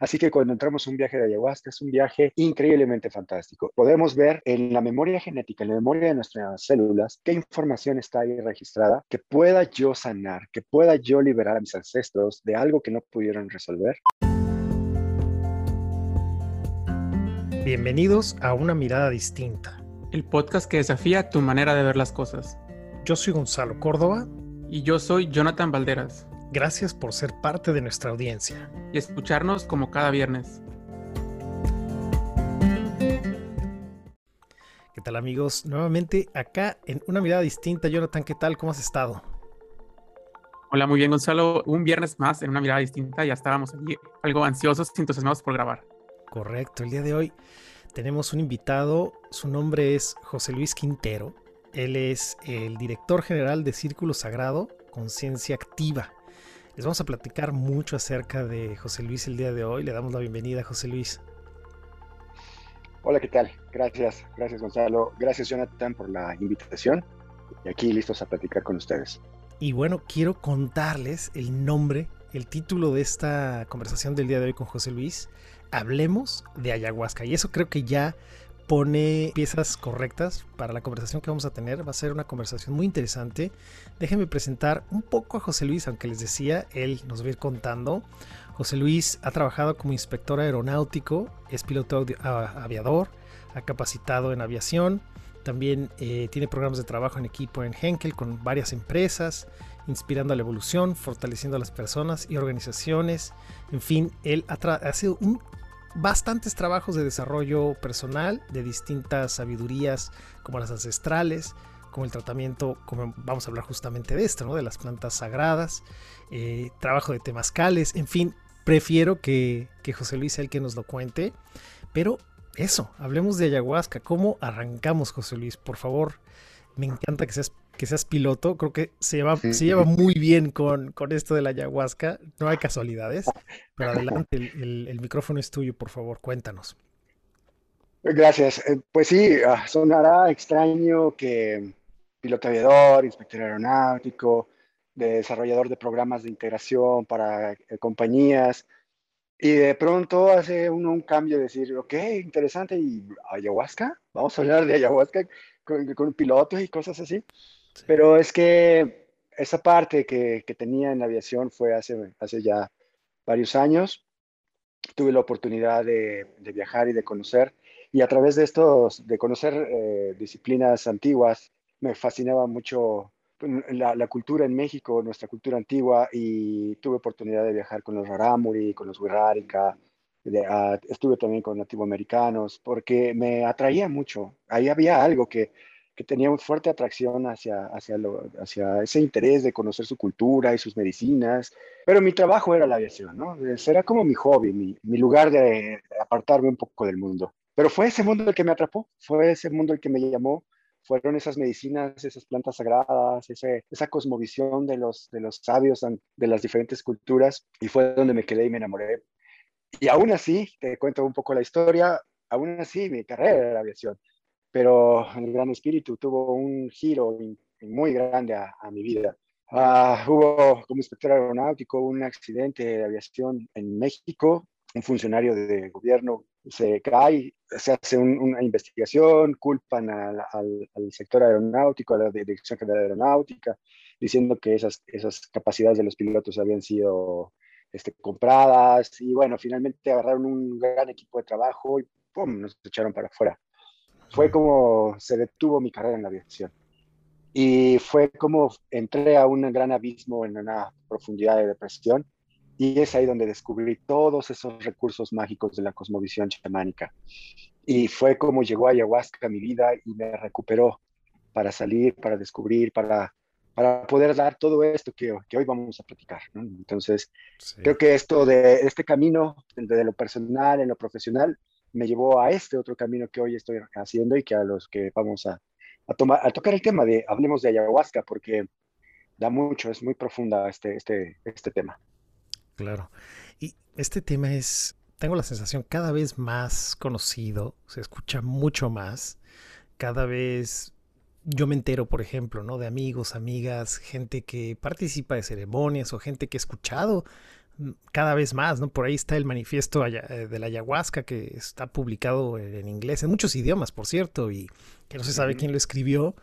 Así que cuando entramos a un viaje de ayahuasca es un viaje increíblemente fantástico. Podemos ver en la memoria genética, en la memoria de nuestras células, qué información está ahí registrada, que pueda yo sanar, que pueda yo liberar a mis ancestros de algo que no pudieron resolver. Bienvenidos a Una Mirada Distinta. El podcast que desafía tu manera de ver las cosas. Yo soy Gonzalo Córdoba. Y yo soy Jonathan Valderas. Gracias por ser parte de nuestra audiencia. Y escucharnos como cada viernes. ¿Qué tal amigos? Nuevamente acá en una mirada distinta. Jonathan, ¿qué tal? ¿Cómo has estado? Hola, muy bien Gonzalo. Un viernes más en una mirada distinta. Ya estábamos allí algo ansiosos, entusiasmados por grabar. Correcto. El día de hoy tenemos un invitado. Su nombre es José Luis Quintero. Él es el director general de Círculo Sagrado Conciencia Activa. Les vamos a platicar mucho acerca de José Luis el día de hoy. Le damos la bienvenida a José Luis. Hola, ¿qué tal? Gracias, gracias Gonzalo. Gracias Jonathan por la invitación. Y aquí listos a platicar con ustedes. Y bueno, quiero contarles el nombre, el título de esta conversación del día de hoy con José Luis. Hablemos de ayahuasca. Y eso creo que ya pone piezas correctas para la conversación que vamos a tener. Va a ser una conversación muy interesante. Déjenme presentar un poco a José Luis, aunque les decía, él nos va a ir contando. José Luis ha trabajado como inspector aeronáutico, es piloto aviador, ha capacitado en aviación, también eh, tiene programas de trabajo en equipo en Henkel con varias empresas, inspirando la evolución, fortaleciendo a las personas y organizaciones. En fin, él ha, ha sido un bastantes trabajos de desarrollo personal de distintas sabidurías como las ancestrales, como el tratamiento, como vamos a hablar justamente de esto, ¿no? de las plantas sagradas, eh, trabajo de temazcales, en fin, prefiero que, que José Luis sea el que nos lo cuente, pero eso, hablemos de ayahuasca, ¿cómo arrancamos José Luis? Por favor, me encanta que seas que seas piloto, creo que se lleva, se lleva muy bien con, con, esto de la ayahuasca. No hay casualidades. Pero adelante, el, el, micrófono es tuyo, por favor, cuéntanos. Gracias. Eh, pues sí, ah, sonará extraño que piloto aviador, inspector aeronáutico, desarrollador de programas de integración para eh, compañías, y de pronto hace uno un cambio de decir, ok, interesante, ¿y ayahuasca? Vamos a hablar de ayahuasca con, con pilotos y cosas así. Pero es que esa parte que, que, tenía en la aviación fue hace, hace ya varios años. Tuve la oportunidad de, de viajar y de conocer. Y a través de estos, de conocer eh, disciplinas antiguas, me fascinaba mucho pues, la, cultura en México, nuestra cultura antigua, y tuve oportunidad de viajar con los Rarámuri, con los Wixárika, de, uh, estuve también con nativoamericanos, porque me atraía mucho. Ahí había algo que, que tenía una fuerte atracción hacia, hacia, hacia ese interés de conocer su cultura y sus medicinas, pero mi trabajo era la aviación, ¿no? Era como mi hobby, mi, mi lugar de apartarme un poco del mundo. Pero fue ese mundo el que me atrapó, fue ese mundo el que me llamó, fueron esas medicinas, esas plantas sagradas, ese, esa cosmovisión de los, de los sabios de las diferentes culturas, y fue donde me quedé y me enamoré. Y aún así, te cuento un poco la historia, aún así mi carrera era aviación pero el Gran Espíritu tuvo un giro muy grande a, a mi vida. Uh, hubo como inspector aeronáutico un accidente de aviación en México, un funcionario de gobierno se cae, se hace un, una investigación, culpan al, al, al, sector aeronáutico, a la Dirección General de Aeronáutica, diciendo que esas, esas capacidades de los pilotos habían sido este, compradas y bueno, finalmente agarraron un gran equipo de trabajo y ¡pum! nos echaron para afuera fue como se detuvo mi carrera en la aviación. Y fue como entré a un gran abismo en una profundidad de depresión y es ahí donde descubrí todos esos recursos mágicos de la cosmovisión chamánica. Y fue como llegó ayahuasca a mi vida y me recuperó para salir, para descubrir, para, para poder dar todo esto que, que hoy vamos a platicar. ¿no? Entonces, sí. creo que esto de este camino, de lo personal en lo profesional, me llevó a este otro camino que hoy estoy haciendo y que a los que vamos a, tomar, tocar el tema de, hablemos de ayahuasca, porque da mucho, es muy profunda este, este, este tema. Claro. Y este tema es, tengo la sensación, cada vez más conocido, se escucha mucho más, cada vez yo me entero, por ejemplo, ¿no? De amigos, amigas, gente que participa de ceremonias o gente que he escuchado cada vez más, ¿no? Por ahí está el manifiesto eh, de la ayahuasca que está publicado en inglés, en muchos idiomas, por cierto, y que no se sabe quién lo escribió.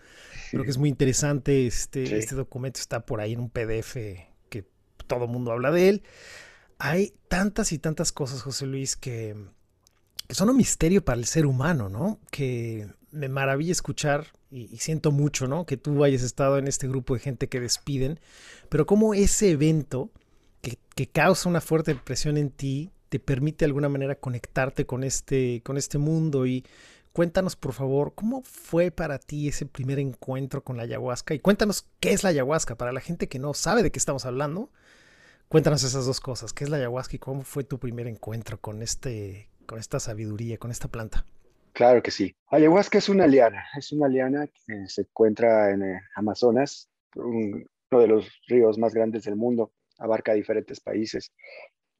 Creo que es muy interesante. Este, este documento está por ahí en un PDF que todo el mundo habla de él. Hay tantas y tantas cosas, José Luis, que, que son un misterio para el ser humano, ¿no? Que me maravilla escuchar y, siento mucho, ¿no? Que tú hayas estado en este grupo de gente que despiden, pero como ese evento que, causa una fuerte impresión en ti te permite de alguna manera conectarte con este, con este mundo y cuéntanos por favor cómo fue para ti ese primer encuentro con la ayahuasca y cuéntanos qué es la ayahuasca para la gente que no sabe de qué estamos hablando. Cuéntanos esas dos cosas, qué es la ayahuasca y cómo fue tu primer encuentro con este con esta sabiduría, con esta planta. Claro que sí. Ayahuasca es una liana, es una liana que se encuentra en eh, Amazonas, uno de los ríos más grandes del mundo, abarca diferentes países.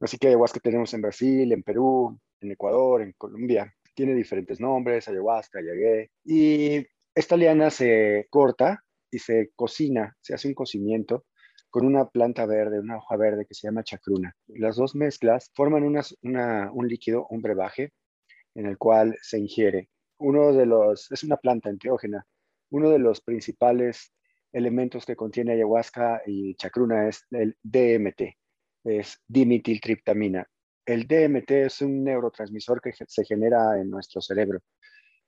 Así que ayahuasca tenemos en Brasil, en Perú, en Ecuador, en Colombia. Tiene diferentes nombres, ayahuasca, ayagué. Y esta liana se corta y se cocina, se hace un cocimiento con una planta verde, una hoja verde que se llama chacruna. Las dos mezclas forman un líquido, un brebaje, en el cual se ingiere. Uno de los, es una planta enteógena, uno de los principales elementos que contiene ayahuasca y chacruna es el DMT, es dimetiltriptamina. El DMT es un neurotransmisor que se genera en nuestro cerebro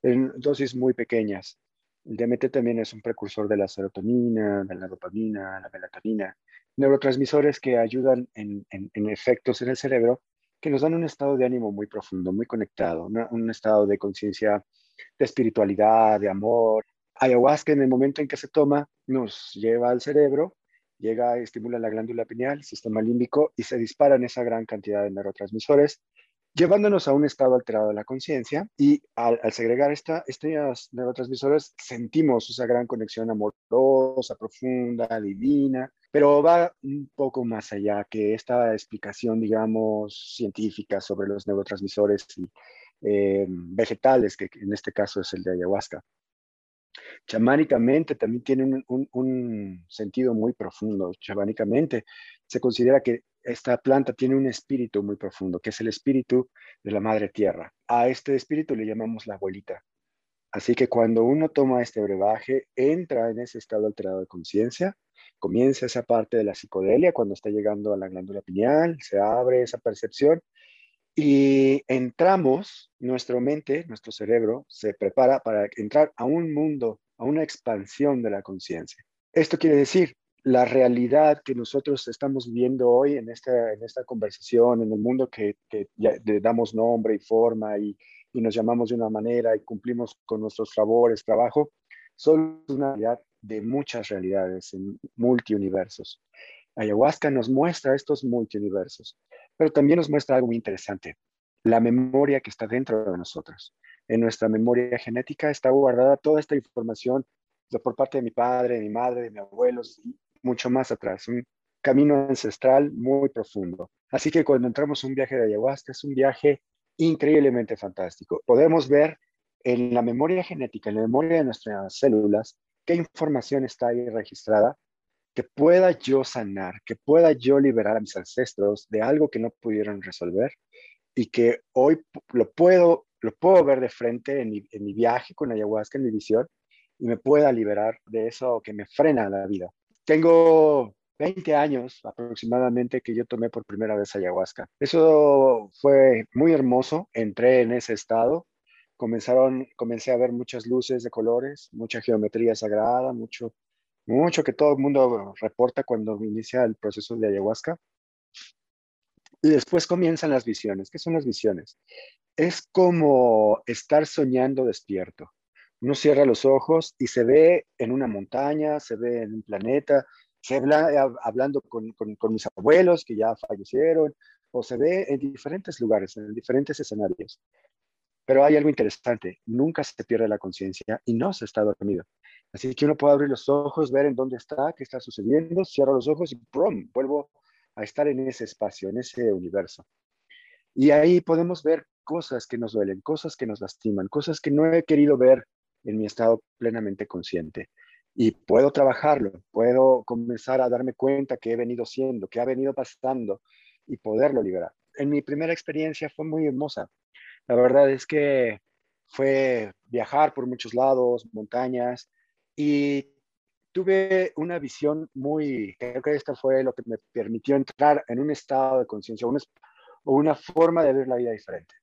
en dosis muy pequeñas. El DMT también es un precursor de la serotonina, de la dopamina, la melatonina, neurotransmisores que ayudan en, en efectos en el cerebro que nos dan un estado de ánimo muy profundo, muy conectado, un estado de conciencia, de espiritualidad, de amor. Ayahuasca en el momento en que se toma nos lleva al cerebro, llega, estimula la glándula pineal, sistema límbico y se disparan esa gran cantidad de neurotransmisores llevándonos a un estado alterado de la conciencia y al, segregar esta, estos neurotransmisores sentimos esa gran conexión amorosa, profunda, divina, pero va un poco más allá que esta explicación, digamos, científica sobre los neurotransmisores y, eh, vegetales, que en este caso es el de ayahuasca. Chamánicamente también tiene un, sentido muy profundo. Chamánicamente se considera que esta planta tiene un espíritu muy profundo, que es el espíritu de la madre tierra. A este espíritu le llamamos la abuelita. Así que cuando uno toma este brebaje, entra en ese estado alterado de conciencia, comienza esa parte de la psicodelia cuando está llegando a la glándula pineal, se abre esa percepción y entramos, nuestra mente, nuestro cerebro se prepara para entrar a un mundo, a una expansión de la conciencia. Esto quiere decir la realidad que nosotros estamos viviendo hoy en esta, en esta conversación, en el mundo que, que le damos nombre y forma y, y, nos llamamos de una manera y cumplimos con nuestros favores, trabajo, son una realidad de muchas realidades, en multiuniversos. Ayahuasca nos muestra estos multiuniversos, pero también nos muestra algo muy interesante, la memoria que está dentro de nosotros. En nuestra memoria genética está guardada toda esta información por parte de mi padre, de mi madre, de mis abuelos, mucho más atrás, un camino ancestral muy profundo. Así que cuando entramos en un viaje de ayahuasca es un viaje increíblemente fantástico. Podemos ver en la memoria genética, en la memoria de nuestras células, qué información está ahí registrada que pueda yo sanar, que pueda yo liberar a mis ancestros de algo que no pudieron resolver y que hoy lo puedo, lo puedo ver de frente en mi, en mi viaje con ayahuasca, en mi visión, y me pueda liberar de eso que me frena la vida. Tengo 20 años aproximadamente que yo tomé por primera vez ayahuasca. Eso fue muy hermoso. Entré en ese estado. Comenzaron, comencé a ver muchas luces de colores, mucha geometría sagrada, mucho, mucho que todo el mundo reporta cuando inicia el proceso de ayahuasca. Y después comienzan las visiones. ¿Qué son las visiones? Es como estar soñando despierto. Uno cierra los ojos y se ve en una montaña, se ve en un planeta, se ve hablando con, con, mis abuelos que ya fallecieron, o se ve en diferentes lugares, en diferentes escenarios. Pero hay algo interesante, nunca se pierde la conciencia y no se está dormido. Así que uno puede abrir los ojos, ver en dónde está, qué está sucediendo, cierro los ojos y ¡prum! vuelvo a estar en ese espacio, en ese universo. Y ahí podemos ver cosas que nos duelen, cosas que nos lastiman, cosas que no he querido ver en mi estado plenamente consciente. Y puedo trabajarlo, puedo comenzar a darme cuenta que he venido siendo, que ha venido pasando. y poderlo liberar. En mi primera experiencia fue muy hermosa. La verdad es que fue viajar por muchos lados, montañas, y tuve una visión muy, creo que esta fue lo que me permitió entrar en un estado de conciencia o una forma de ver la vida diferente.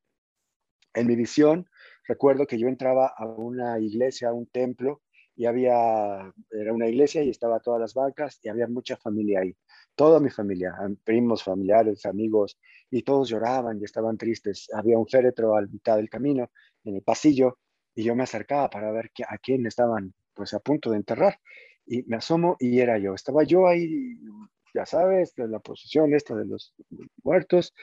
En mi visión, recuerdo que yo entraba a una iglesia, a un templo, y había, era una iglesia y estaba todas las bancas y había mucha familia ahí, toda mi familia, primos, familiares, amigos, y todos lloraban y estaban tristes. Había un féretro al mitad del camino, en el pasillo, y yo me acercaba para ver a quién estaban pues a punto de enterrar. Y me asomo y era yo. Estaba yo ahí, ya sabes, en la posición esta de los muertos,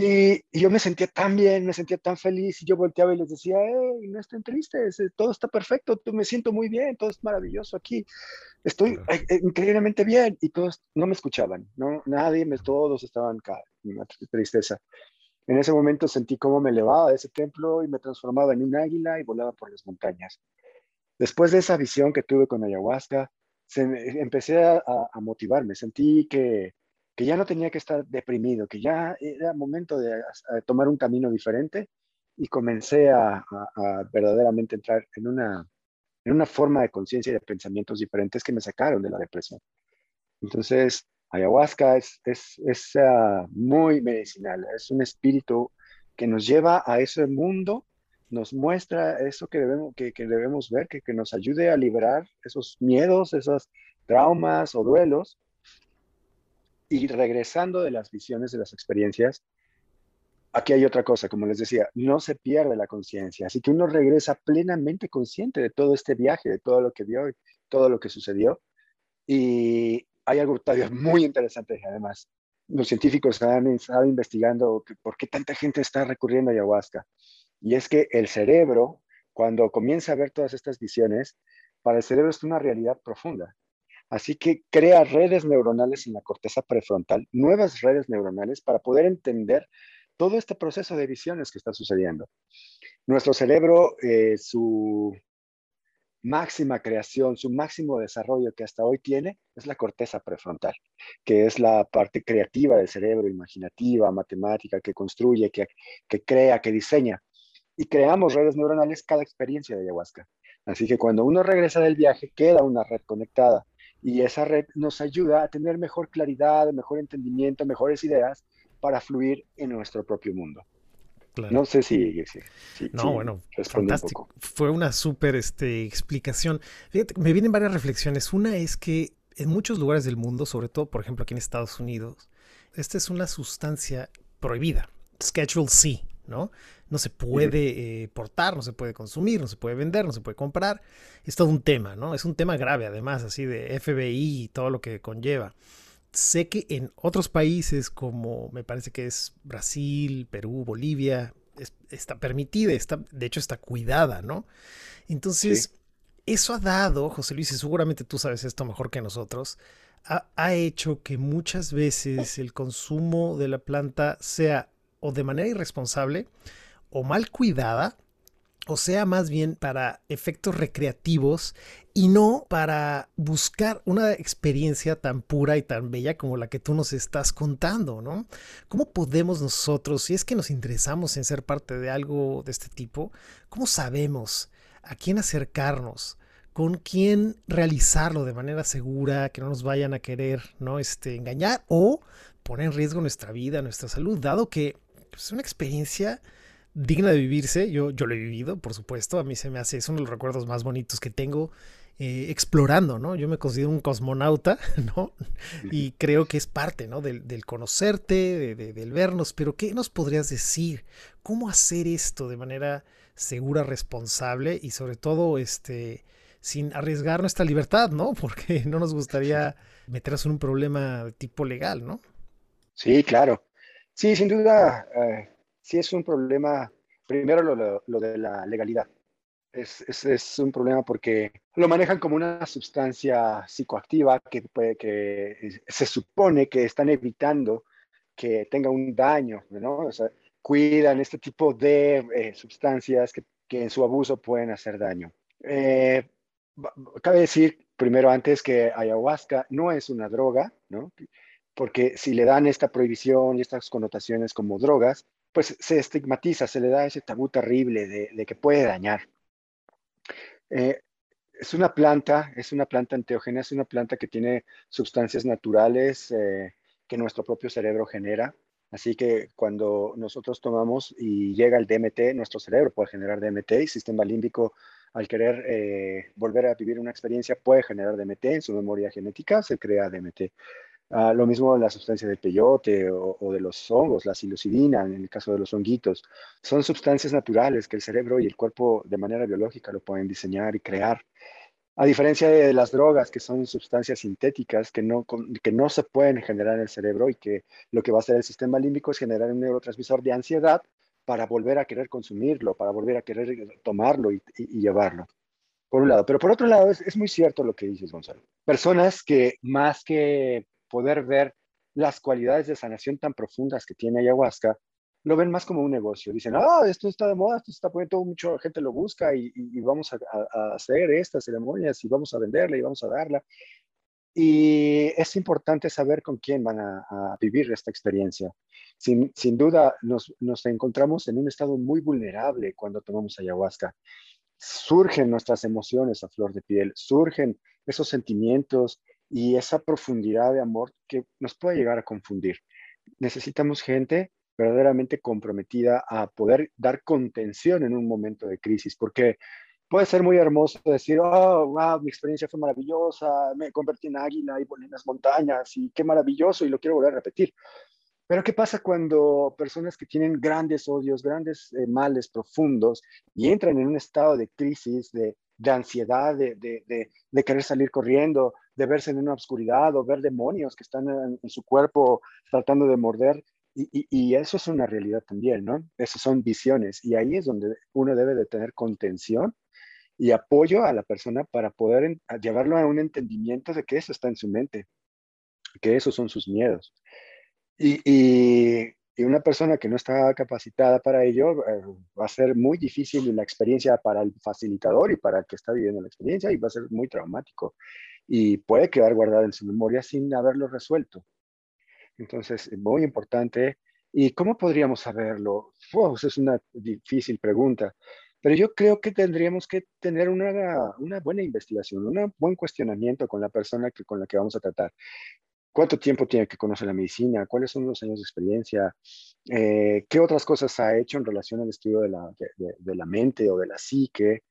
y, yo me sentía tan bien, me sentía tan feliz y yo volteaba y les decía, hey, no estén tristes, eh, todo está perfecto, me siento muy bien, todo es maravilloso aquí, estoy eh, eh, increíblemente bien y todos no me escuchaban, no, nadie, me, todos estaban en una tristeza. En ese momento sentí cómo me elevaba de ese templo y me transformaba en un águila y volaba por las montañas. Después de esa visión que tuve con ayahuasca, se empecé a, motivarme, sentí que que ya no tenía que estar deprimido, que ya era momento de, tomar un camino diferente y comencé a, verdaderamente entrar en una, en una forma de conciencia y de pensamientos diferentes que me sacaron de la depresión. Entonces, ayahuasca es, es, es ah, muy medicinal, es un espíritu que nos lleva a ese mundo, nos muestra eso que debemos, que, debemos ver, que, que nos ayude a liberar esos miedos, esos traumas o duelos y regresando de las visiones, de las experiencias, aquí hay otra cosa, como les decía, no se pierde la conciencia, así que uno regresa plenamente consciente de todo este viaje, de todo lo que vio todo lo que sucedió. Y hay algo todavía muy interesante, además. Los científicos han estado investigando por qué tanta gente está recurriendo a ayahuasca. Y es que el cerebro, cuando comienza a ver todas estas visiones, para el cerebro es una realidad profunda. Así que crea redes neuronales en la corteza prefrontal, nuevas redes neuronales para poder entender todo este proceso de visiones que está sucediendo. Nuestro cerebro, eh, su máxima creación, su máximo desarrollo que hasta hoy tiene es la corteza prefrontal, que es la parte creativa del cerebro, imaginativa, matemática, que construye, que, que crea, que diseña. Y creamos redes neuronales cada experiencia de ayahuasca. Así que cuando uno regresa del viaje, queda una red conectada y esa red nos ayuda a tener mejor claridad, mejor entendimiento, mejores ideas para fluir en nuestro propio mundo. No sé si, no, bueno, fantástico. Fue una súper este, explicación. Fíjate, me vienen varias reflexiones. Una es que en muchos lugares del mundo, sobre todo, por ejemplo, aquí en Estados Unidos, esta es una sustancia prohibida, Schedule C, ¿no? no se puede eh, portar, no se puede consumir, no se puede vender, no se puede comprar. Es todo un tema, ¿no? Es un tema grave además, así de FBI y todo lo que conlleva. Sé que en otros países como me parece que es Brasil, Perú, Bolivia, está permitida, está, de hecho está cuidada, ¿no? Entonces, eso ha dado, José Luis, y seguramente tú sabes esto mejor que nosotros, ha, ha hecho que muchas veces el consumo de la planta sea o de manera irresponsable o mal cuidada, o sea, más bien para efectos recreativos y no para buscar una experiencia tan pura y tan bella como la que tú nos estás contando, ¿no? ¿Cómo podemos nosotros, si es que nos interesamos en ser parte de algo de este tipo, cómo sabemos a quién acercarnos? con quién realizarlo de manera segura, que no nos vayan a querer ¿no? este, engañar o poner en riesgo nuestra vida, nuestra salud, dado que pues, es una experiencia digna de vivirse. Yo, yo lo he vivido, por supuesto. A mí se me hace, es uno de los recuerdos más bonitos que tengo eh, explorando, ¿no? Yo me considero un cosmonauta, ¿no? Y creo que es parte, ¿no? Del, conocerte, del vernos. Pero, ¿qué nos podrías decir? ¿Cómo hacer esto de manera segura, responsable y sobre todo, este, sin arriesgar nuestra libertad, ¿no? Porque no nos gustaría meternos en un problema de tipo legal, ¿no? Sí, claro. Sí, sin duda. Eh, sí es un problema, primero lo, de la legalidad. Es, es, un problema porque lo manejan como una sustancia psicoactiva que, puede, que se supone que están evitando que tenga un daño, ¿no? O sea, cuidan este tipo de eh, sustancias que, que, en su abuso pueden hacer daño. Eh, cabe decir primero antes que ayahuasca no es una droga, ¿no? Porque si le dan esta prohibición y estas connotaciones como drogas, pues se estigmatiza, se le da ese tabú terrible de, que puede dañar. Eh, es una planta, es una planta enteógena, es una planta que tiene sustancias naturales eh, que nuestro propio cerebro genera. Así que cuando nosotros tomamos y llega el DMT, nuestro cerebro puede generar DMT y sistema límbico, al querer eh, volver a vivir una experiencia, puede generar DMT en su memoria genética, se crea DMT. Ah, lo mismo la sustancia del peyote o, de los hongos, la psilocibina, en el caso de los honguitos. Son sustancias naturales que el cerebro y el cuerpo de manera biológica lo pueden diseñar y crear. A diferencia de las drogas, que son sustancias sintéticas que no, que no se pueden generar en el cerebro y que lo que va a hacer el sistema límbico es generar un neurotransmisor de ansiedad para volver a querer consumirlo, para volver a querer tomarlo y, llevarlo. Por un lado. Pero por otro lado, es, es muy cierto lo que dices, Gonzalo. Personas que más que poder ver las cualidades de sanación tan profundas que tiene ayahuasca, lo ven más como un negocio. Dicen, ah, esto está de moda, esto está poniendo mucha gente lo busca y, vamos a, hacer estas ceremonias y vamos a venderla y vamos a darla. Y es importante saber con quién van a, vivir esta experiencia. Sin, sin duda, nos, nos, encontramos en un estado muy vulnerable cuando tomamos ayahuasca. Surgen nuestras emociones a flor de piel, surgen esos sentimientos, y esa profundidad de amor que nos puede llegar a confundir. Necesitamos gente verdaderamente comprometida a poder dar contención en un momento de crisis, porque puede ser muy hermoso decir, oh, wow, mi experiencia fue maravillosa, me convertí en águila y volé en las montañas y qué maravilloso y lo quiero volver a repetir. Pero ¿qué pasa cuando personas que tienen grandes odios, grandes eh, males profundos y entran en un estado de crisis, de, de ansiedad, de, de, de, querer salir corriendo, de verse en una oscuridad o ver demonios que están en, su cuerpo tratando de morder. Y, y, eso es una realidad también, ¿no? Esas son visiones. Y ahí es donde uno debe de tener contención y apoyo a la persona para poder llevarlo a un entendimiento de que eso está en su mente, que esos son sus miedos. Y, y, y una persona que no está capacitada para ello, eh, va a ser muy difícil la experiencia para el facilitador y para el que está viviendo la experiencia y va a ser muy traumático y puede quedar guardado en su memoria sin haberlo resuelto. Entonces, muy importante. ¿Y cómo podríamos saberlo? es una difícil pregunta, pero yo creo que tendríamos que tener una, una buena investigación, un buen cuestionamiento con la persona que, con la que vamos a tratar. ¿Cuánto tiempo tiene que conocer la medicina? ¿Cuáles son los años de experiencia? Eh, ¿Qué otras cosas ha hecho en relación al estudio de la, de, la mente o de la psique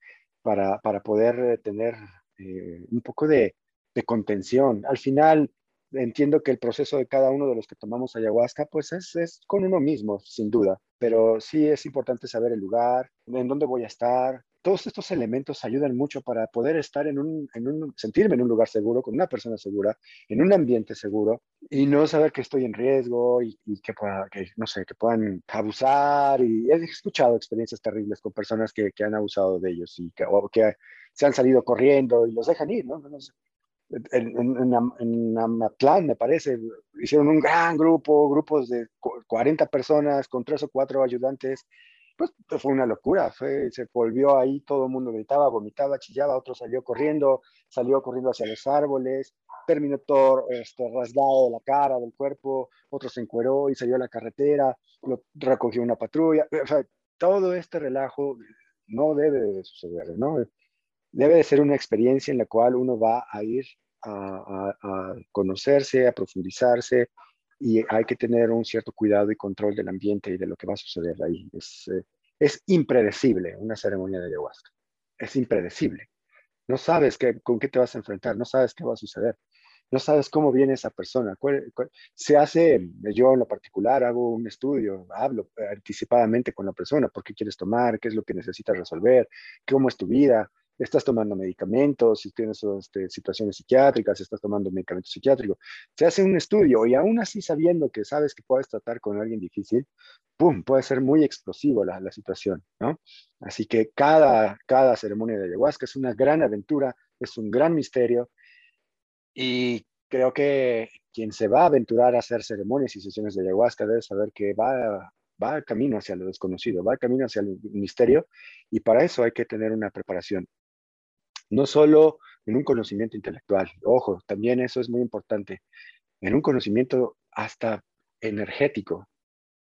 para, para poder eh, tener eh, un poco de, de, contención? Al final, entiendo que el proceso de cada uno de los que tomamos ayahuasca, pues es, es con uno mismo, sin duda, pero sí es importante saber el lugar, en dónde voy a estar, todos estos elementos ayudan mucho para poder estar en un, en un, sentirme en un lugar seguro, con una persona segura, en un ambiente seguro y no saber que estoy en riesgo y, que, pueda, que, no sé, que puedan abusar. Y he escuchado experiencias terribles con personas que, que han abusado de ellos y que, o que se han salido corriendo y los dejan ir, ¿no? en, en, en, Amatlán, me parece, hicieron un gran grupo, grupos de 40 personas con tres o cuatro ayudantes pues fue una locura, se volvió ahí, todo el mundo gritaba, vomitaba, chillaba, otro salió corriendo, salió corriendo hacia los árboles, terminó todo este, rasgado de la cara, del cuerpo, otro se encueró y salió a la carretera, lo recogió una patrulla, todo este relajo no debe de suceder, ¿no? Debe de ser una experiencia en la cual uno va a ir a conocerse, a profundizarse, y hay que tener un cierto cuidado y control del ambiente y de lo que va a suceder ahí. Es, eh, es impredecible una ceremonia de ayahuasca. Es impredecible. No sabes qué, con qué te vas a enfrentar, no sabes qué va a suceder, no sabes cómo viene esa persona. se hace, yo en lo particular hago un estudio, hablo anticipadamente con la persona, por qué quieres tomar, qué es lo que necesitas resolver, cómo es tu vida, estás tomando medicamentos, si tienes este, situaciones psiquiátricas, estás tomando medicamento psiquiátrico. Se hace un estudio y aún así sabiendo que sabes que puedes tratar con alguien difícil, ¡pum!, puede ser muy explosivo la, la situación, ¿no? Así que cada, cada ceremonia de ayahuasca es una gran aventura, es un gran misterio y creo que quien se va a aventurar a hacer ceremonias y sesiones de ayahuasca debe saber que va va camino hacia lo desconocido, va camino hacia el misterio y para eso hay que tener una preparación no solo en un conocimiento intelectual, ojo, también eso es muy importante, en un conocimiento hasta energético.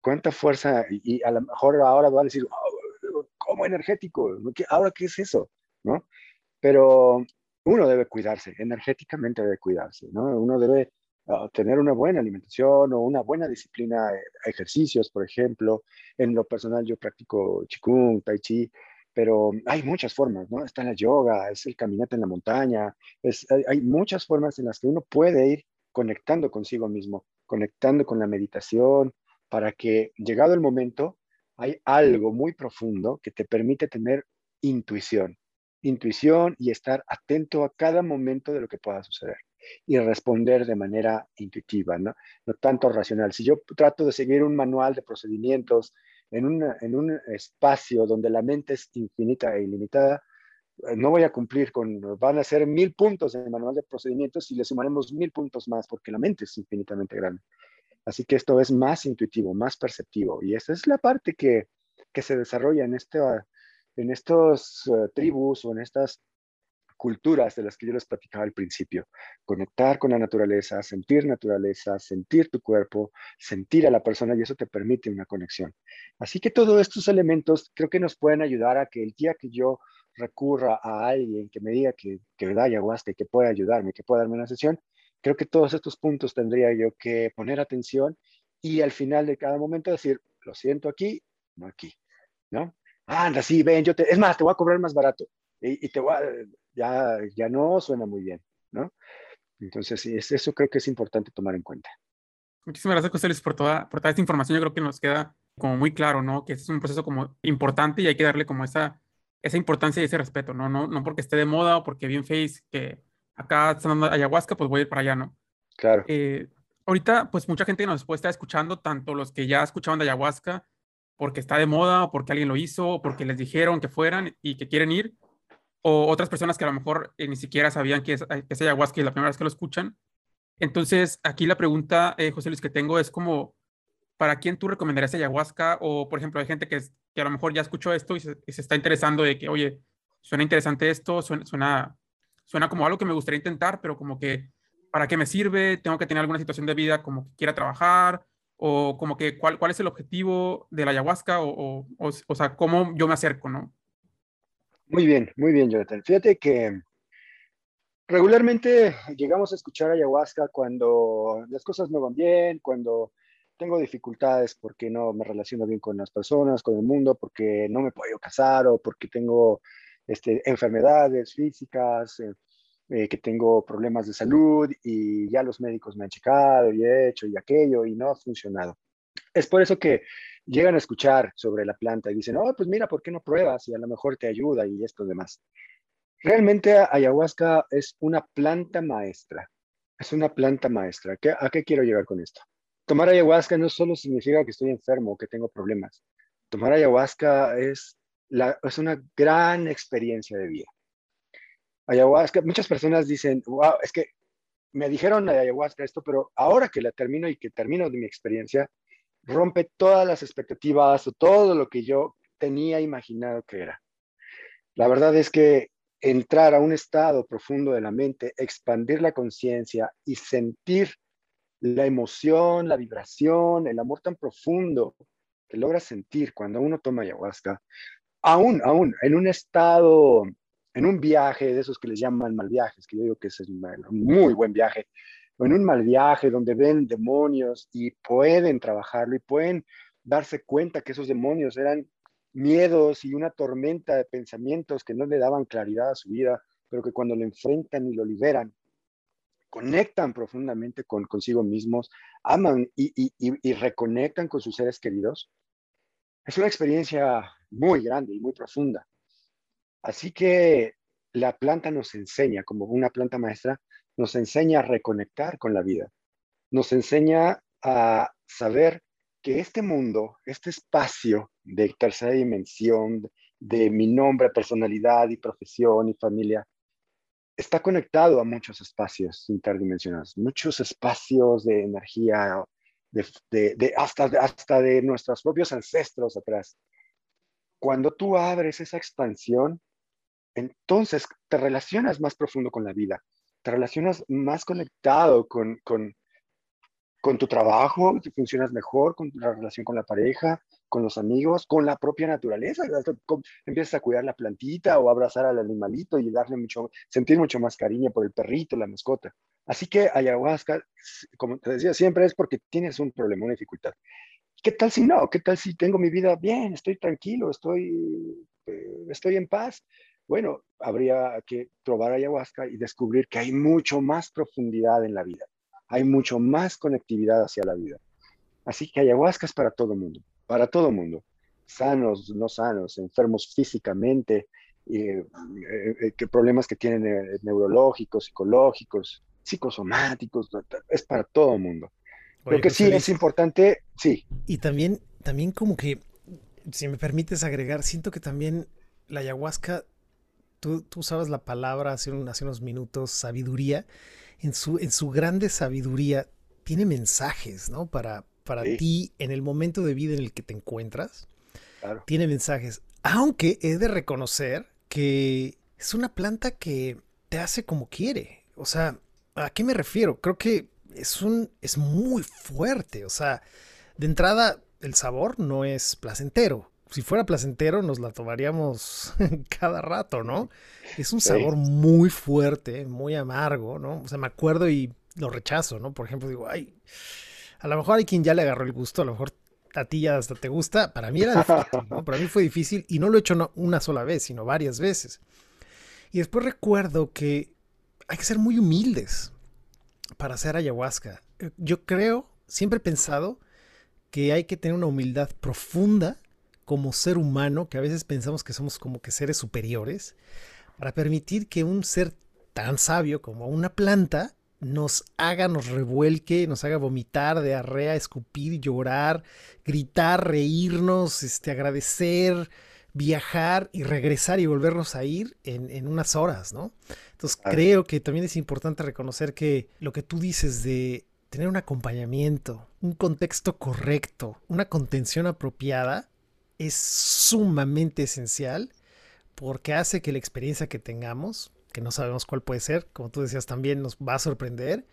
¿Cuánta fuerza? Y, a lo mejor ahora van a decir, oh, ¿cómo energético? ¿Ahora qué es eso? ¿No? Pero uno debe cuidarse, energéticamente debe cuidarse, ¿no? Uno debe ah, tener una buena alimentación o una buena disciplina, eh, ejercicios, por ejemplo. En lo personal yo practico Qigong, Tai Chi, pero hay muchas formas, ¿no? Está la yoga, es el caminate en la montaña, es, hay, muchas formas en las que uno puede ir conectando consigo mismo, conectando con la meditación, para que llegado el momento, hay algo muy profundo que te permite tener intuición, intuición y estar atento a cada momento de lo que pueda suceder y responder de manera intuitiva, ¿no? no tanto racional. Si yo trato de seguir un manual de procedimientos en, en un espacio donde la mente es infinita e ilimitada, eh, no voy a cumplir con, van a ser mil puntos en el manual de procedimientos y le sumaremos mil puntos más porque la mente es infinitamente grande. Así que esto es más intuitivo, más perceptivo y esa es la parte que, que se desarrolla en, este, en estos uh, tribus o en estas culturas de las que yo les platicaba al principio. Conectar con la naturaleza, sentir naturaleza, sentir tu cuerpo, sentir a la persona y eso te permite una conexión. Así que todos estos elementos creo que nos pueden ayudar a que el día que yo recurra a alguien que me diga que, que da ayahuasca y que puede ayudarme, que puede darme una sesión, creo que todos estos puntos tendría yo que poner atención y al final de cada momento decir, lo siento aquí, no aquí, ¿no? Anda, sí, ven, yo es más, te voy a cobrar más barato y, te ya, ya no suena muy bien, ¿no? Entonces, es, eso creo que es importante tomar en cuenta. Muchísimas gracias, José Luis, por toda, por toda esta información. Yo creo que nos queda como muy claro, ¿no? Que es un proceso como importante y hay que darle como esa, esa importancia y ese respeto, ¿no? No, no porque esté de moda o porque bien face que acá están dando ayahuasca, pues voy a ir para allá, ¿no? Claro. Eh, ahorita, pues mucha gente nos puede estar escuchando, tanto los que ya escuchaban de ayahuasca porque está de moda o porque alguien lo hizo o porque les dijeron que fueran y que quieren ir, o otras personas que a lo mejor eh, ni siquiera sabían que es, que es ayahuasca y es la primera vez que lo escuchan. Entonces, aquí la pregunta, eh, José Luis, que tengo es como, ¿para quién tú recomendarías ayahuasca? O, por ejemplo, hay gente que, que a lo mejor ya escuchó esto y se, está interesando de que, oye, suena interesante esto, suena, suena, suena, como algo que me gustaría intentar, pero como que, ¿para qué me sirve? ¿Tengo que tener alguna situación de vida como que quiera trabajar? O como que, ¿cuál, cuál es el objetivo de la ayahuasca? O, o, o, o sea, ¿cómo yo me acerco, no? Muy bien, muy bien, Jonathan. Fíjate que regularmente llegamos a escuchar ayahuasca cuando las cosas no van bien, cuando tengo dificultades porque no me relaciono bien con las personas, con el mundo, porque no me puedo casar o porque tengo este, enfermedades físicas, eh, eh, que tengo problemas de salud y ya los médicos me han checado y he hecho y aquello y no ha funcionado. Es por eso que llegan a escuchar sobre la planta y dicen, oh, pues mira, ¿por qué no pruebas? Y a lo mejor te ayuda y esto demás. Realmente ayahuasca es una planta maestra. Es una planta maestra. ¿A qué quiero llegar con esto? Tomar ayahuasca no solo significa que estoy enfermo o que tengo problemas. Tomar ayahuasca es, la, es una gran experiencia de vida. Ayahuasca, muchas personas dicen, wow, es que me dijeron ayahuasca esto, pero ahora que la termino y que termino de mi experiencia, rompe todas las expectativas o todo lo que yo tenía imaginado que era. La verdad es que entrar a un estado profundo de la mente, expandir la conciencia y sentir la emoción, la vibración, el amor tan profundo que logra sentir cuando uno toma ayahuasca, aún, aún en un estado, en un viaje de esos que les llaman mal viajes, que yo digo que es un muy buen viaje, en un mal viaje donde ven demonios y pueden trabajarlo y pueden darse cuenta que esos demonios eran miedos y una tormenta de pensamientos que no le daban claridad a su vida, pero que cuando lo enfrentan y lo liberan, conectan profundamente con consigo mismos, aman y, y reconectan con sus seres queridos, es una experiencia muy grande y muy profunda. Así que la planta nos enseña, como una planta maestra, nos enseña a reconectar con la vida, nos enseña a saber que este mundo, este espacio de tercera dimensión, de mi nombre, personalidad y profesión y familia, está conectado a muchos espacios interdimensionales, muchos espacios de energía, de, hasta, hasta de nuestros propios ancestros atrás. Cuando tú abres esa expansión, entonces te relacionas más profundo con la vida, te relacionas más conectado con, con, tu trabajo, funcionas mejor con la relación con la pareja, con los amigos, con la propia naturaleza. Empiezas a cuidar la plantita o abrazar al animalito y darle mucho, sentir mucho más cariño por el perrito, la mascota. Así que ayahuasca, como te decía siempre, es porque tienes un problema, una dificultad. ¿Qué tal si no? ¿Qué tal si tengo mi vida bien, estoy tranquilo, estoy, eh, estoy en paz? Bueno, habría que probar ayahuasca y descubrir que hay mucho más profundidad en la vida, hay mucho más conectividad hacia la vida. Así que ayahuasca es para todo mundo, para todo mundo, sanos, no sanos, enfermos físicamente, eh, eh, que problemas que tienen neurológicos, psicológicos, psicosomáticos, es para todo mundo. Lo que sí es importante, sí. Y también, también como que, si me permites agregar, siento que también la ayahuasca, tú, tú usabas la palabra hace, hace unos minutos, sabiduría, en su, en su grande sabiduría tiene mensajes, ¿no? Para, para ti en el momento de vida en el que te encuentras. Tiene mensajes. Aunque he de reconocer que es una planta que te hace como quiere. O sea, ¿A qué me refiero? Creo que es un es muy fuerte, o sea, de entrada el sabor no es placentero. Si fuera placentero nos la tomaríamos cada rato, ¿no? Es un sabor muy fuerte, muy amargo, ¿no? O sea, me acuerdo y lo rechazo, ¿no? Por ejemplo, digo, ay, a lo mejor hay quien ya le agarró el gusto, a lo mejor a ti ya hasta te gusta. Para mí era difícil, ¿no? Para mí fue difícil y no lo he hecho una sola vez, sino varias veces. Y después recuerdo que hay que ser muy humildes para hacer ayahuasca. Eh, yo creo, siempre he pensado que hay que tener una humildad profunda como ser humano, que a veces pensamos que somos como que seres superiores, para permitir que un ser tan sabio como una planta nos haga, nos revuelque, nos haga vomitar, diarrea, escupir, llorar, gritar, reírnos, este, agradecer, viajar y regresar y volvernos a ir en, unas horas, ¿no? Entonces creo que también es importante reconocer que lo que tú dices de tener un acompañamiento, un contexto correcto, una contención apropiada, es sumamente esencial porque hace que la experiencia que tengamos, que no sabemos cuál puede ser, como tú decías también, nos va a sorprender.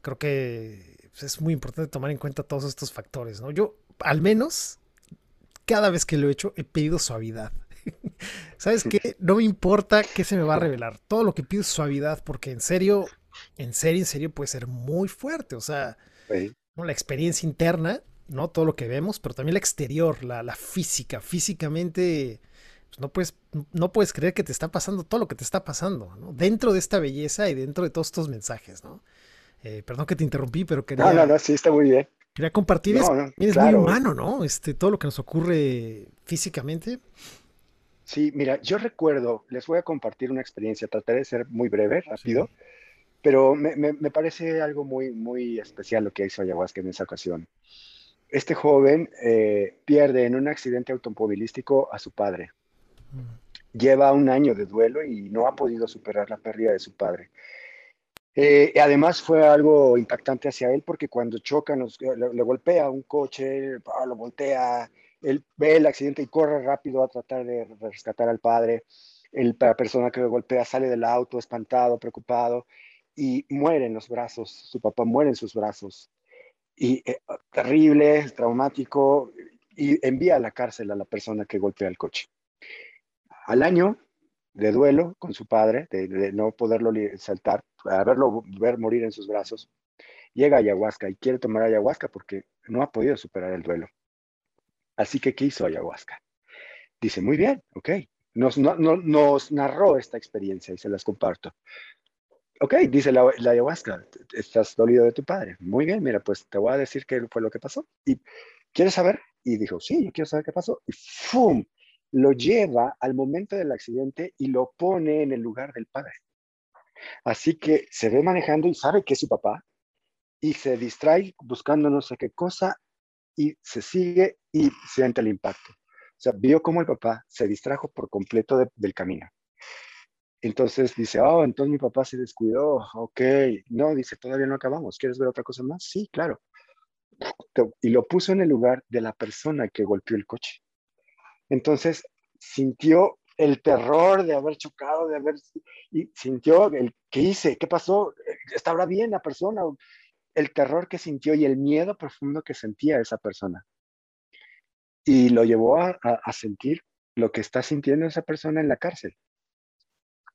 Creo que es muy importante tomar en cuenta todos estos factores, ¿no? Yo, al menos, cada vez que lo he hecho he pedido suavidad. ¿Sabes qué? No me importa qué se me va a revelar. Todo lo que pido es suavidad, porque en serio, en serio, en serio puede ser muy fuerte. O sea, la experiencia interna, ¿no? Todo lo que vemos, pero también la exterior, la, la física. Físicamente, pues no, puedes, no puedes creer que te está pasando todo lo que te está pasando, ¿no? Dentro de esta belleza y dentro de todos estos mensajes, ¿no? Eh, perdón que te interrumpí, pero quería... No, no, no, sí, está muy bien. Quería compartir es muy humano, ¿no? Este, todo lo que nos ocurre físicamente. Sí, mira, yo recuerdo, les voy a compartir una experiencia, trataré de ser muy breve, rápido, pero me, me, parece algo muy, muy especial lo que hizo Ayahuasca en esa ocasión. Este joven eh, pierde en un accidente automovilístico a su padre. Lleva un año de duelo y no ha podido superar la pérdida de su padre. Eh, además fue algo impactante hacia él porque cuando choca, le, golpea un coche, ah, lo voltea, él ve el accidente y corre rápido a tratar de rescatar al padre. El, la persona que lo golpea sale del auto espantado, preocupado y muere en los brazos. Su papá muere en sus brazos. Y eh, terrible, traumático, y envía a la cárcel a la persona que golpea el coche. Al año de duelo con su padre, de, no poderlo saltar, a verlo ver morir en sus brazos, llega ayahuasca y quiere tomar ayahuasca porque no ha podido superar el duelo. Así que, ¿qué hizo ayahuasca? Dice, muy bien, ok. Nos narró esta experiencia y se las comparto. Ok, dice la, ayahuasca, estás dolido de tu padre. Muy bien, mira, pues te voy a decir qué fue lo que pasó. ¿Y quieres saber? Y dijo, sí, yo quiero saber qué pasó. Y ¡fum! lo lleva al momento del accidente y lo pone en el lugar del padre. Así que se ve manejando y sabe que es su papá y se distrae buscando no sé qué cosa y se sigue y siente el impacto. O sea, vio cómo el papá se distrajo por completo del camino. Entonces dice, oh, entonces mi papá se descuidó, ok. No, dice, todavía no acabamos, ¿quieres ver otra cosa más? Sí, claro. Y lo puso en el lugar de la persona que golpeó el coche. Entonces sintió el terror de haber chocado, de haber, y sintió el, ¿qué hice? ¿Qué pasó? ¿Estará bien la persona? el terror que sintió y el miedo profundo que sentía esa persona. Y lo llevó a, sentir lo que está sintiendo esa persona en la cárcel.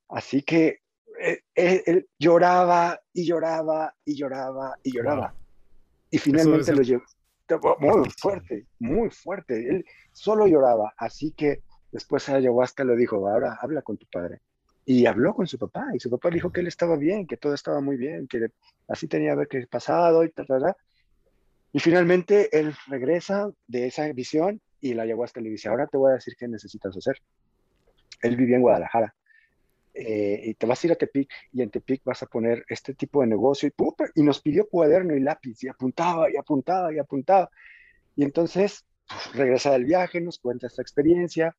Así que eh, eh, él, lloraba y lloraba y lloraba y lloraba. Y finalmente lo llevó muy fuerte, muy fuerte. Él solo lloraba. Así que después ayahuasca lo dijo, ahora habla con tu padre. Y habló con su papá y su papá dijo que él estaba bien, que todo estaba muy bien, que así tenía que haber pasado y tal, tal, Y finalmente él regresa de esa visión y la ayahuasca le dice, ahora te voy a decir qué necesitas hacer. Él vivía en Guadalajara. Eh, y te vas a ir a Tepic y en Tepic vas a poner este tipo de negocio y, y nos pidió cuaderno y lápiz y apuntaba y apuntaba y apuntaba. Y entonces pues, regresa del viaje, nos cuenta esta experiencia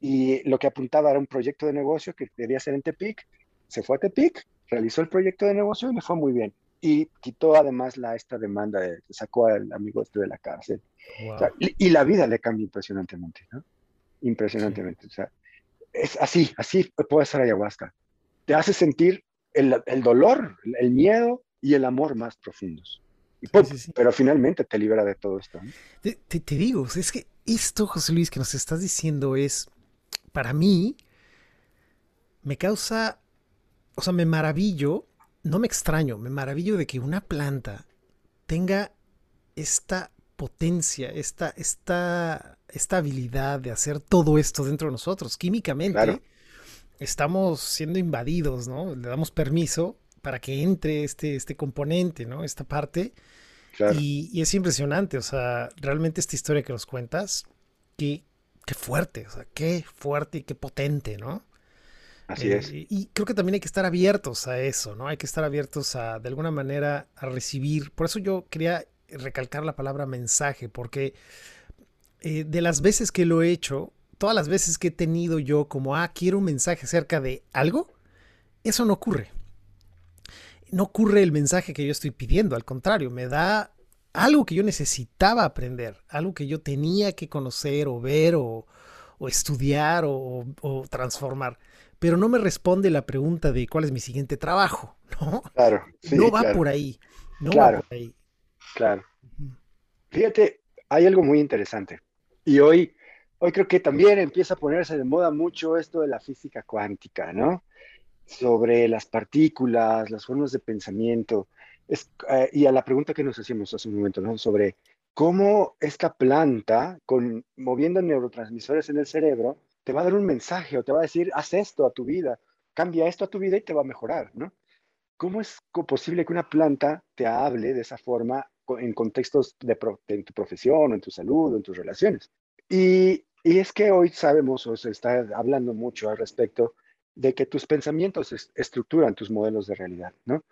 y lo que apuntaba era un proyecto de negocio que debía ser en Tepic. Se fue a Tepic, realizó el proyecto de negocio y le fue muy bien. Y quitó además la, esta demanda, de, sacó al amigo este de la cárcel. y, la vida le cambió impresionantemente, ¿no? Impresionantemente. O sea, es así, así puede ser ayahuasca. Te hace sentir el, el dolor, el miedo y el amor más profundos. Pero finalmente te libera de todo esto. Te, te, te, digo, es que esto, José Luis, que nos estás diciendo es para mí me causa, o sea, me maravillo, no me extraño, me maravillo de que una planta tenga esta potencia, esta, esta, esta habilidad de hacer todo esto dentro de nosotros. Químicamente estamos siendo invadidos, ¿no? Le damos permiso para que entre este, este componente, ¿no? Esta parte. Y, y, es impresionante, o sea, realmente esta historia que nos cuentas, que, qué fuerte, o sea, qué fuerte y qué potente, ¿no? Así es. Eh, y creo que también hay que estar abiertos a eso, ¿no? Hay que estar abiertos a, de alguna manera, a recibir. Por eso yo quería recalcar la palabra mensaje, porque eh, de las veces que lo he hecho, todas las veces que he tenido yo como, ah, quiero un mensaje acerca de algo, eso no ocurre. No ocurre el mensaje que yo estoy pidiendo, al contrario, me da algo que yo necesitaba aprender, algo que yo tenía que conocer o ver o, estudiar o, transformar. Pero no me responde la pregunta de cuál es mi siguiente trabajo, ¿no? Claro. no va por ahí. No va por ahí. Claro. Fíjate, hay algo muy interesante. Y hoy, hoy creo que también empieza a ponerse de moda mucho esto de la física cuántica, ¿no? Sobre las partículas, las formas de pensamiento. Eh, y a la pregunta que nos hacíamos hace un momento, ¿no? Sobre cómo esta planta, con, moviendo neurotransmisores en el cerebro, te va a dar un mensaje o te va a decir, haz esto a tu vida, cambia esto a tu vida y te va a mejorar, ¿no? ¿Cómo es posible que una planta te hable de esa forma en contextos de, tu profesión, en tu salud, en tus relaciones? Y, y, es que hoy sabemos, o se está hablando mucho al respecto, de que tus pensamientos estructuran tus modelos de realidad, ¿no?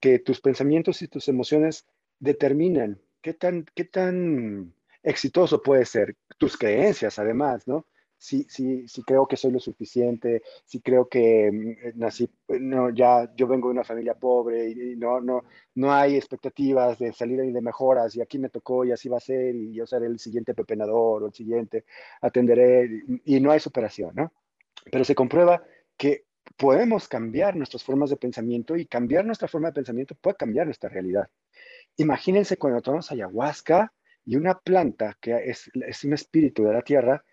que, tus pensamientos y tus emociones determinan qué tan, qué tan exitoso puede ser, tus creencias además, ¿no? Si, si, si creo que soy lo suficiente, si creo que mm, nací, no, ya yo vengo de una familia pobre y, no, no, no hay expectativas de salir de mejoras y aquí me tocó y así va a ser y yo seré el siguiente pepenador o el siguiente atenderé y, y no hay superación, ¿no? Pero se comprueba que podemos cambiar nuestras formas de pensamiento y cambiar nuestra forma de pensamiento puede cambiar nuestra realidad. Imagínense cuando tomamos ayahuasca y una planta que es, es un espíritu de la tierra,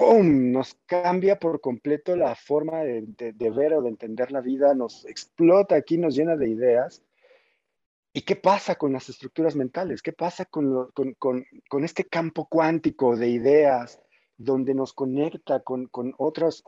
¡pum! Nos cambia por completo la forma de, ver o de entender la vida, nos explota aquí, nos llena de ideas. ¿Y qué pasa con las estructuras mentales? ¿Qué pasa con, este campo cuántico de ideas, donde nos conecta con, otras,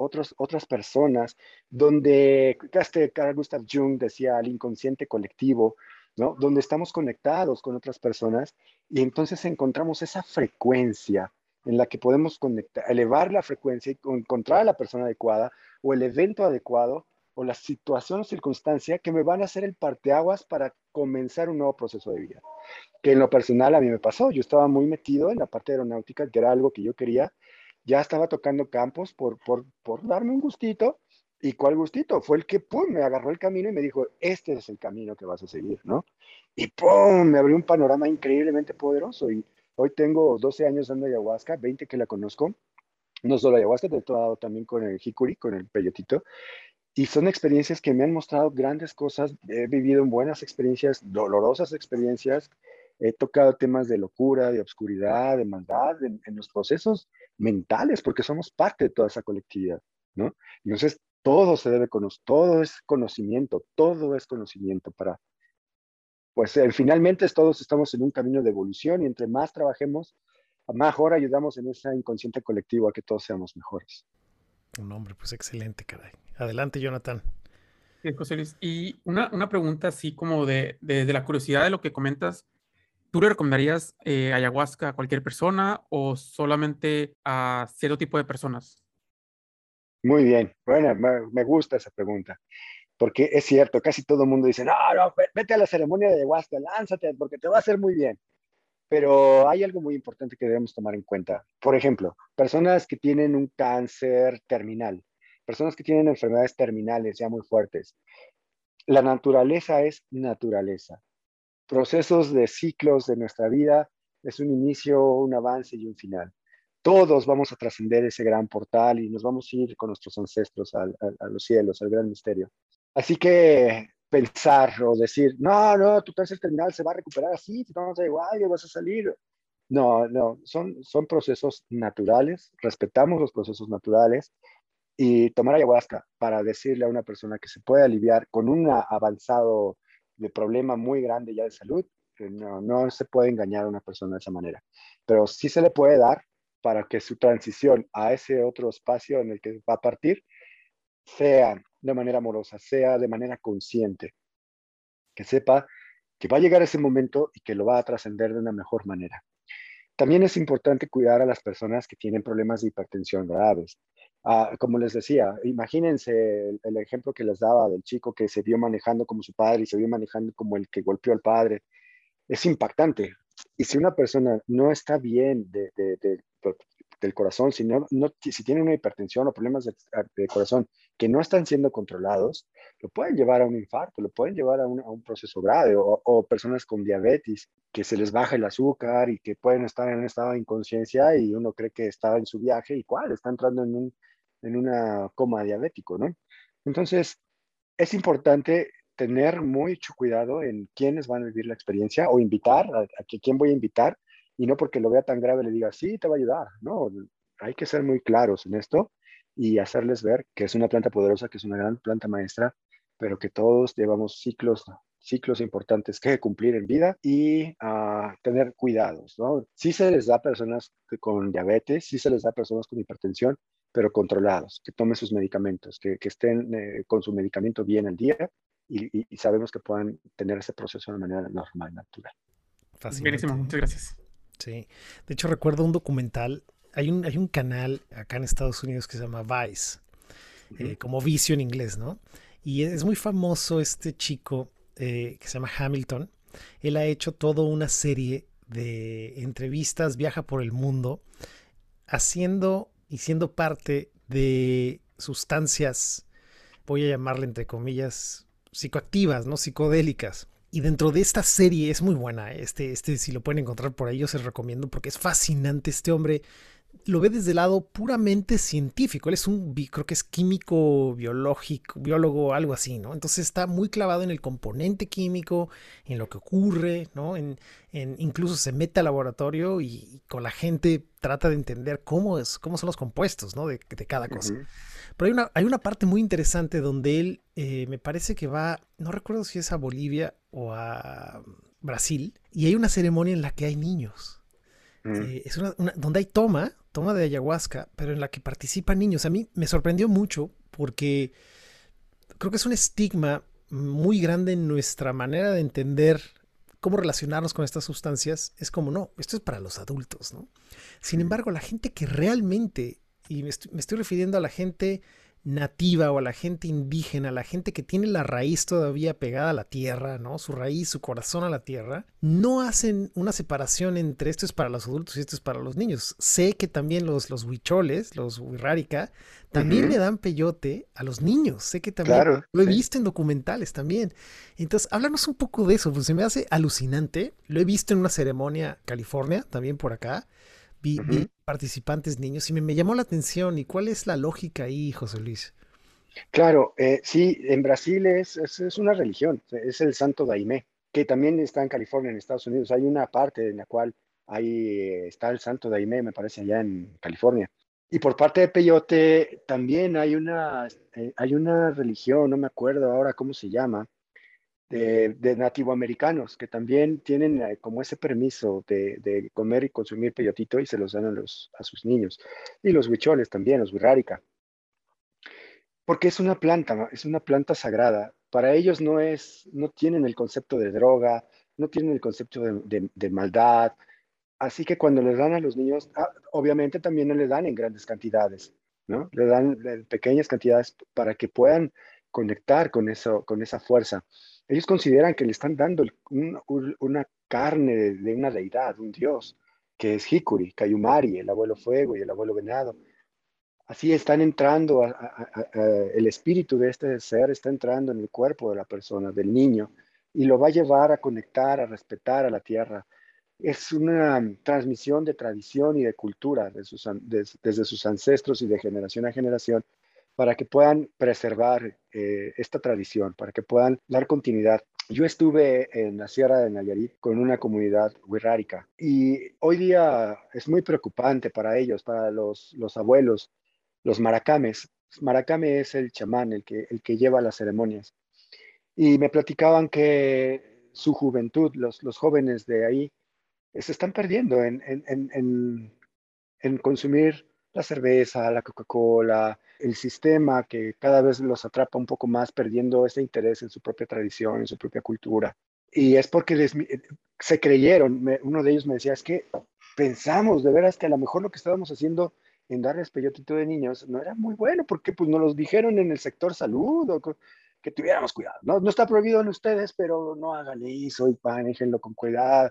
personas, donde este Carl Gustav Jung decía el inconsciente colectivo, ¿no? donde estamos conectados con otras personas y entonces encontramos esa frecuencia en la que podemos conectar, elevar la frecuencia y encontrar a la persona adecuada o el evento adecuado o la situación o circunstancia que me van a hacer el parteaguas para comenzar un nuevo proceso de vida. Que en lo personal a mí me pasó, yo estaba muy metido en la parte aeronáutica, que era algo que yo quería, ya estaba tocando campos por, por, por darme un gustito. ¿Y cuál gustito? Fue el que, pum, me agarró el camino y me dijo, este es el camino que vas a seguir, ¿no? Y pum, me abrió un panorama increíblemente poderoso. Y hoy tengo 12 años dando ayahuasca, 20 que la conozco. No solo ayahuasca, he tratado también con el jicuri, con el peyotito. Y son experiencias que me han mostrado grandes cosas. He vivido buenas experiencias, dolorosas experiencias. He tocado temas de locura, de obscuridad, de maldad, en, los procesos mentales, porque somos parte de toda esa colectividad, ¿no? Entonces, todo se debe conocer, todo es conocimiento, todo es conocimiento para, pues eh, finalmente todos estamos en un camino de evolución y entre más trabajemos, mejor ayudamos en ese inconsciente colectivo a que todos seamos mejores. Un hombre, pues excelente, caray. Adelante, Jonathan. Sí, José Luis. Y una, una pregunta así como de, de, la curiosidad de lo que comentas. ¿Tú le recomendarías eh, ayahuasca a cualquier persona o solamente a cierto tipo de personas? Muy bien. Bueno, me, me gusta esa pregunta porque es cierto, casi todo el mundo dice, no, no, vete a la ceremonia de ayahuasca, lánzate, porque te va a hacer muy bien. Pero hay algo muy importante que debemos tomar en cuenta. Por ejemplo, personas que tienen un cáncer terminal, personas que tienen enfermedades terminales ya muy fuertes. La naturaleza es naturaleza. Procesos de ciclos de nuestra vida es un inicio, un avance y un final. Todos vamos a trascender ese gran portal y nos vamos a ir con nuestros ancestros a los cielos, al gran misterio. Así que pensar o decir, no, no, tu cáncer terminal se va a recuperar así, te vamos a igual, vas a salir. No, no, son, son procesos naturales, respetamos los procesos naturales y tomar ayahuasca para decirle a una persona que se puede aliviar con un avanzado de problema muy grande ya de salud, no, no se puede engañar a una persona de esa manera, pero sí se le puede dar para que su transición a ese otro espacio en el que va a partir sea de manera amorosa, sea de manera consciente, que sepa que va a llegar ese momento y que lo va a trascender de una mejor manera. También es importante cuidar a las personas que tienen problemas de hipertensión graves. Ah, como les decía, imagínense el, ejemplo que les daba del chico que se vio manejando como su padre y se vio manejando como el que golpeó al padre. Es impactante. Y si una persona no está bien de, del corazón, si, si tienen una hipertensión o problemas de, corazón que no están siendo controlados, lo pueden llevar a un infarto, lo pueden llevar a un, proceso grave, o, personas con diabetes, que se les baja el azúcar y que pueden estar en un estado de inconsciencia y uno cree que está en su viaje y cuál, está entrando en, un, en una coma diabético, ¿no? Entonces, es importante tener mucho cuidado en quiénes van a vivir la experiencia o invitar a quién voy a invitar y no porque lo vea tan grave le diga, sí, te va a ayudar. No, hay que ser muy claros en esto y hacerles ver que es una planta poderosa, que es una gran planta maestra, pero que todos llevamos ciclos ciclos importantes que cumplir en vida y uh, tener cuidados, ¿no? Sí se les da a personas con diabetes, sí se les da a personas con hipertensión, pero controlados, que tomen sus medicamentos, que, que estén eh, con su medicamento bien al día y, y, sabemos que puedan tener ese proceso de manera normal, natural. Buenísimo, muchas gracias. Sí. De hecho, recuerdo un documental. Hay un, hay un canal acá en Estados Unidos que se llama Vice, eh, como vicio en inglés, ¿no? Y es muy famoso este chico eh, que se llama Hamilton. Él ha hecho toda una serie de entrevistas, viaja por el mundo, haciendo y siendo parte de sustancias, voy a llamarle entre comillas, psicoactivas, ¿no? Psicodélicas. Y dentro de esta serie es muy buena. Este, este, si lo pueden encontrar por ahí, yo se recomiendo porque es fascinante. Este hombre lo ve desde el lado puramente científico. Él es un, creo que es químico, biológico, biólogo, algo así, ¿no? Entonces está muy clavado en el componente químico, en lo que ocurre, ¿no? En, en incluso se mete al laboratorio y, con la gente trata de entender cómo, es, cómo son los compuestos, ¿no? De, de cada cosa. Pero hay una, hay una parte muy interesante donde él eh, me parece que va, no recuerdo si es a Bolivia o a Brasil, y hay una ceremonia en la que hay niños. Mm. Eh, es una, donde hay toma, toma de ayahuasca, pero en la que participan niños. A mí me sorprendió mucho porque creo que es un estigma muy grande en nuestra manera de entender cómo relacionarnos con estas sustancias. Es como, no, esto es para los adultos, ¿no? Sin embargo, la gente que realmente y me estoy, refiriendo a la gente nativa o a la gente indígena, a la gente que tiene la raíz todavía pegada a la tierra, ¿no? Su raíz, su corazón a la tierra, no hacen una separación entre esto es para los adultos y esto es para los niños. Sé que también los, los huicholes, los huirrárica, también le dan peyote a los niños. Sé que también lo he visto en documentales también. Entonces, háblanos un poco de eso, pues se me hace alucinante. Lo he visto en una ceremonia California, también por acá. Vi, participantes niños y me, llamó la atención. ¿Y cuál es la lógica ahí, José Luis? Claro, eh, sí, en Brasil es, es, una religión, es el Santo Daimé, que también está en California, en Estados Unidos. Hay una parte en la cual ahí está el Santo Daimé, me parece, allá en California. Y por parte de Peyote también hay una, eh, hay una religión, no me acuerdo ahora cómo se llama, de, de nativoamericanos que también tienen eh, como ese permiso de, de, comer y consumir peyotito y se los dan a, los, a sus niños. Y los huicholes también, los huirrárica. Porque es una planta, es una planta sagrada. Para ellos no es, no tienen el concepto de droga, no tienen el concepto de, de maldad, Así que cuando les dan a los niños, ah, obviamente también no les dan en grandes cantidades, ¿no? Le dan pequeñas cantidades para que puedan conectar con, eso, con esa fuerza. Ellos consideran que le están dando una carne de, una deidad, un dios, que es Hikuri, Kayumari, el abuelo fuego y el abuelo venado. Así están entrando, el espíritu de este ser está entrando en el cuerpo de la persona, del niño, y lo va a llevar a conectar, a respetar a la tierra, es una transmisión de tradición y de cultura desde sus ancestros y de generación a generación para que puedan preservar eh, esta tradición, para que puedan dar continuidad. Yo estuve en la Sierra de Nayarit con una comunidad wixárika y hoy día es muy preocupante para ellos, para los, los abuelos, los maracames. Maracame es el chamán, el que, el que lleva las ceremonias. Y me platicaban que su juventud, los, los jóvenes de ahí, se están perdiendo en, en, consumir la cerveza, la Coca-Cola, el sistema que cada vez los atrapa un poco más, perdiendo ese interés en su propia tradición, en su propia cultura. Y es porque eh, se creyeron, uno de ellos me decía, es que pensamos de veras que a lo mejor lo que estábamos haciendo en darles peyotito de niños no era muy bueno, porque pues nos los dijeron en el sector salud, o que tuviéramos cuidado. No, no está prohibido en ustedes, pero no hagan eso y manéjenlo con cuidado.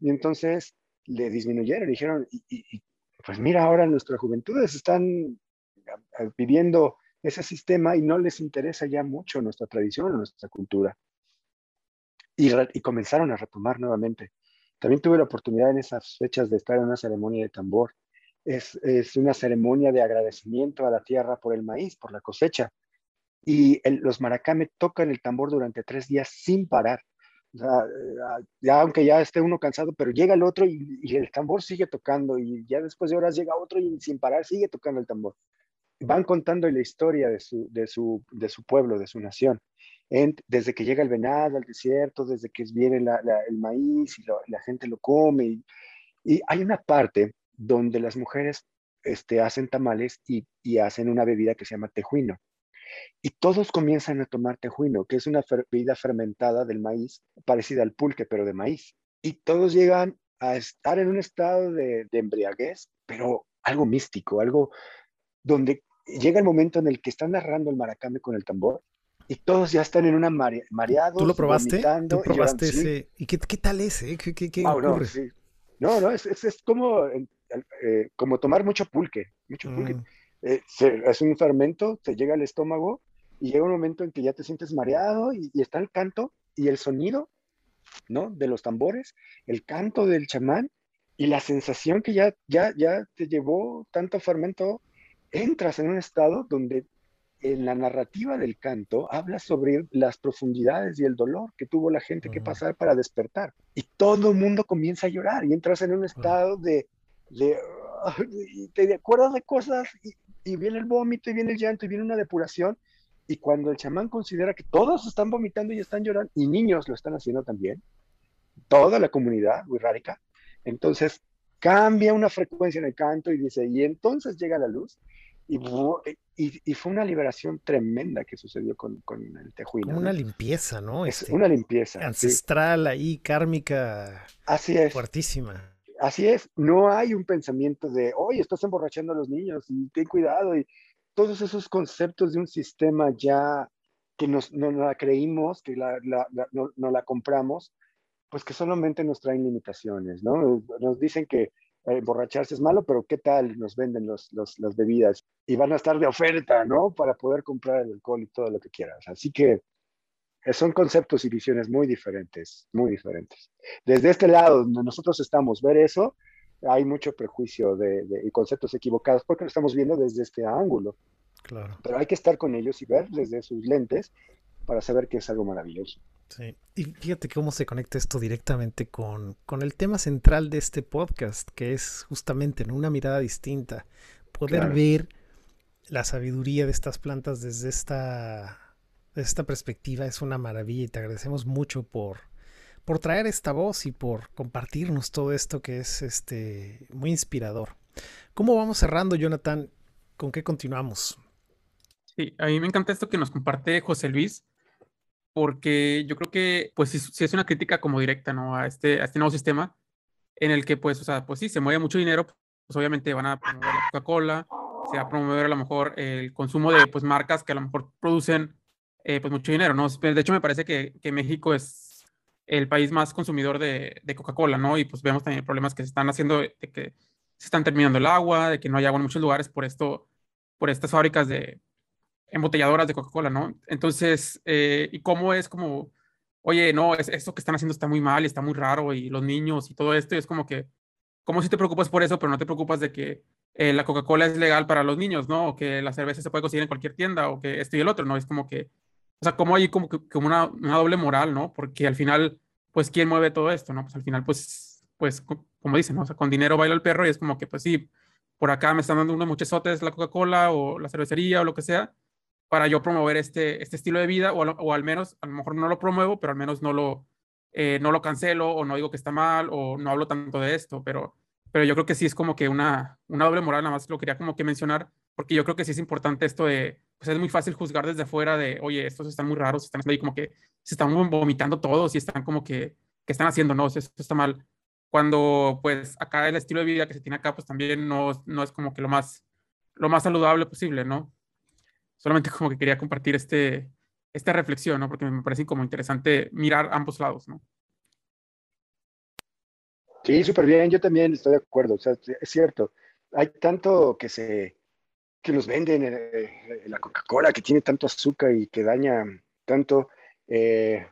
Y entonces le disminuyeron, dijeron, y, pues mira, ahora nuestras juventudes están viviendo ese sistema y no les interesa ya mucho nuestra tradición, nuestra cultura. Y, comenzaron a retomar nuevamente. También tuve la oportunidad en esas fechas de estar en una ceremonia de tambor. Es una ceremonia de agradecimiento a la tierra por el maíz, por la cosecha. Y los maracame tocan el tambor durante tres días sin parar. Eh, ya aunque ya esté uno cansado, pero llega el otro y, el tambor sigue tocando y ya después de horas llega otro y sin parar sigue tocando el tambor. Van contando la historia de su, de su, de su pueblo, de su nación. desde que llega el venado al desierto, desde que viene el maíz y la gente lo come. Y, y, hay una parte donde las mujeres este, hacen tamales y, y hacen una bebida que se llama tejuino. Y todos comienzan a tomar tejuino, que es una bebida fermentada del maíz, parecida al pulque, pero de maíz. Y todos llegan a estar en un estado de, embriaguez, pero algo místico, algo donde llega el momento en el que están narrando el maracame con el tambor y todos ya están en una mare mareados. ¿Tú lo probaste? ¿Tú probaste ese? ¿Y qué, qué, tal es? Eh? ¿Qué, qué, qué ocurre? No, no, es, es, como, eh, como tomar mucho pulque, mucho pulque. Mm. Eh, es un fermento, te llega al estómago y llega un momento en que ya te sientes mareado y, está el canto y el sonido, ¿no? De los tambores, el canto del chamán y la sensación que ya, ya, ya te llevó tanto fermento, entras en un estado donde en la narrativa del canto habla sobre las profundidades y el dolor que tuvo la gente que pasar para despertar. Y todo el mundo comienza a llorar y entras en un estado de, de y te acuerdas de cosas y, y viene el vómito y viene el llanto y viene una depuración. Y cuando el chamán considera que todos están vomitando y están llorando, y niños lo están haciendo también, toda la comunidad wixárika, entonces cambia una frecuencia en el canto y dice, y entonces llega la luz. Y, y, fue una liberación tremenda que sucedió con, con el tejuino. Una limpieza, ¿no? Es este, una limpieza. Ancestral ahí, kármica. Así es. Fuertísima. Así es, no hay un pensamiento de, oye, estás emborrachando a los niños y ten cuidado. Y todos esos conceptos de un sistema ya que nos, no, la creímos, que la, no, la compramos, pues que solamente nos traen limitaciones, ¿no? Nos dicen que eh, emborracharse es malo, pero ¿qué tal nos venden los, los, las bebidas? Y van a estar de oferta, ¿no? Para poder comprar el alcohol y todo lo que quieras. Así que son conceptos y visiones muy diferentes, muy diferentes. Desde este lado, donde nosotros estamos, ver eso, hay mucho prejuicio de, y conceptos equivocados porque lo estamos viendo desde este ángulo. Claro. Pero hay que estar con ellos y ver desde sus lentes para saber que es algo maravilloso. Sí, y fíjate cómo se conecta esto directamente con, con el tema central de este podcast, que es justamente en una mirada distinta, poder ver la sabiduría de estas plantas desde esta, esta perspectiva es una maravilla y te agradecemos mucho por, por traer esta voz y por compartirnos todo esto que es este, muy inspirador. ¿Cómo vamos cerrando, Jonathan? ¿Con qué continuamos? Sí, a mí me encanta esto que nos comparte José Luis, porque yo creo que, pues, si, es una crítica como directa, ¿no? A este, a este nuevo sistema, en el que, pues, o sea, pues sí, se mueve mucho dinero, pues obviamente van a promover la Coca-Cola, se va a promover a lo mejor el consumo de, pues, marcas que a lo mejor producen, eh, pues, mucho dinero, ¿no? De hecho, me parece que, que México es el país más consumidor de, de Coca-Cola, ¿no? Y pues vemos también problemas que se están haciendo de que se están terminando el agua, de que no hay agua en muchos lugares por esto, por estas fábricas de, embotelladoras de Coca-Cola, ¿no? Entonces, eh, y cómo es como, oye, no, es, esto que están haciendo está muy mal y está muy raro y los niños y todo esto, y es como que, ¿cómo si te preocupas por eso, pero no te preocupas de que eh, la Coca-Cola es legal para los niños, ¿no? O que la cerveza se puede conseguir en cualquier tienda, o que esto y el otro, ¿no? Es como que, o sea, como hay como, como una, una doble moral, ¿no? Porque al final, pues, ¿quién mueve todo esto, no? Pues al final, pues, pues, como dicen, ¿no? O sea, con dinero baila el perro y es como que, pues sí, por acá me están dando unos muchesotes la Coca-Cola o la cervecería o lo que sea, para yo promover este, este estilo de vida, o, o, al menos, a lo mejor no lo promuevo, pero al menos no lo, eh, no lo cancelo, o no digo que está mal, o no hablo tanto de esto, pero, pero yo creo que sí es como que una, una doble moral, nada más lo quería como que mencionar, porque yo creo que sí es importante esto de, pues es muy fácil juzgar desde fuera de, oye, estos están muy raros, están ahí como que se están vomitando todos y están como que, que están haciendo? No, esto está mal. Cuando, pues, acá el estilo de vida que se tiene acá, pues también no, no es como que lo más, lo más saludable posible, ¿no? solamente como que quería compartir este, esta reflexión, ¿no? Porque me parece como interesante mirar ambos lados, ¿no? Sí, súper bien, yo también estoy de acuerdo, o sea, es cierto, hay tanto que se, que nos venden en, eh, la Coca-Cola, que tiene tanto azúcar y que daña tanto. Eh,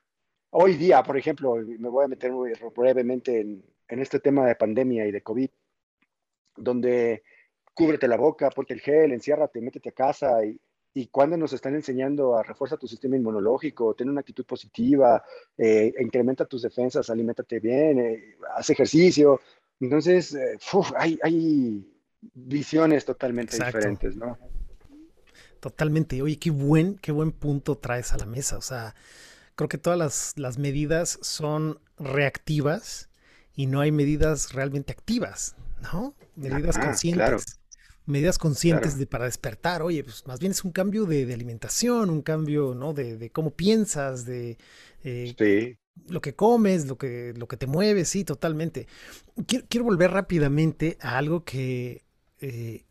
hoy día, por ejemplo, me voy a meter muy brevemente en, en, este tema de pandemia y de COVID, donde cúbrete la boca, ponte el gel, enciérrate, métete a casa y, y cuando nos están enseñando a refuerza tu sistema inmunológico, ten una actitud positiva, eh, incrementa tus defensas, aliméntate bien, eh, haz ejercicio. Entonces, eh, hay, hay, visiones totalmente diferentes, ¿no? Totalmente. Oye, qué buen, qué buen punto traes a la mesa. O sea, creo que todas las, las medidas son reactivas y no hay medidas realmente activas, ¿no? Medidas conscientes medidas conscientes de, para despertar. Oye, pues más bien es un cambio de, alimentación, un cambio, ¿no? De, cómo piensas, de eh, lo que comes, lo que, lo que te mueves, sí, totalmente. Quiero, volver rápidamente a algo que eh,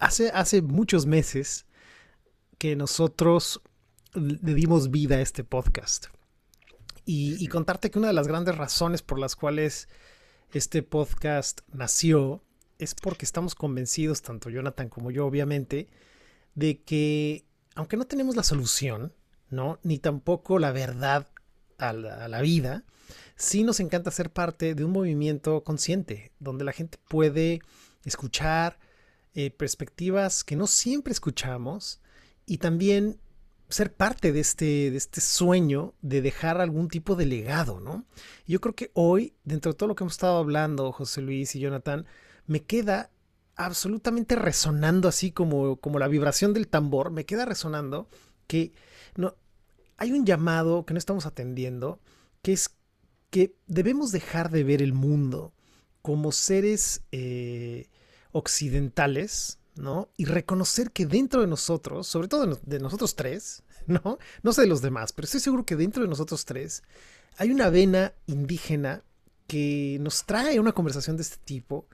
hace, hace muchos meses que nosotros le dimos vida a este podcast. Y, y contarte que una de las grandes razones por las cuales este podcast nació es porque estamos convencidos, tanto Jonathan como yo, obviamente, de que aunque no tenemos la solución, ¿no? Ni tampoco la verdad a la, vida, sí nos encanta ser parte de un movimiento consciente, donde la gente puede escuchar eh, perspectivas que no siempre escuchamos y también ser parte de este, de este sueño de dejar algún tipo de legado, ¿no? Yo creo que hoy, dentro de todo lo que hemos estado hablando, José Luis y Jonathan, me queda absolutamente resonando así como, como la vibración del tambor, me queda resonando que no, hay un llamado que no estamos atendiendo, que es que debemos dejar de ver el mundo como seres eh, occidentales, ¿no? Y reconocer que dentro de nosotros, sobre todo de nosotros tres, ¿no? No sé de los demás, pero estoy seguro que dentro de nosotros tres hay una vena indígena que nos trae una conversación de este tipo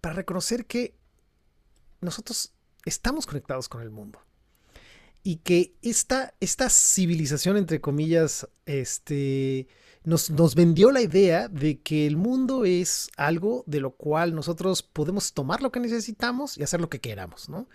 para reconocer que nosotros estamos conectados con el mundo y que esta, esta civilización, entre comillas, este, nos, nos, vendió la idea de que el mundo es algo de lo cual nosotros podemos tomar lo que necesitamos y hacer lo que queramos, ¿no?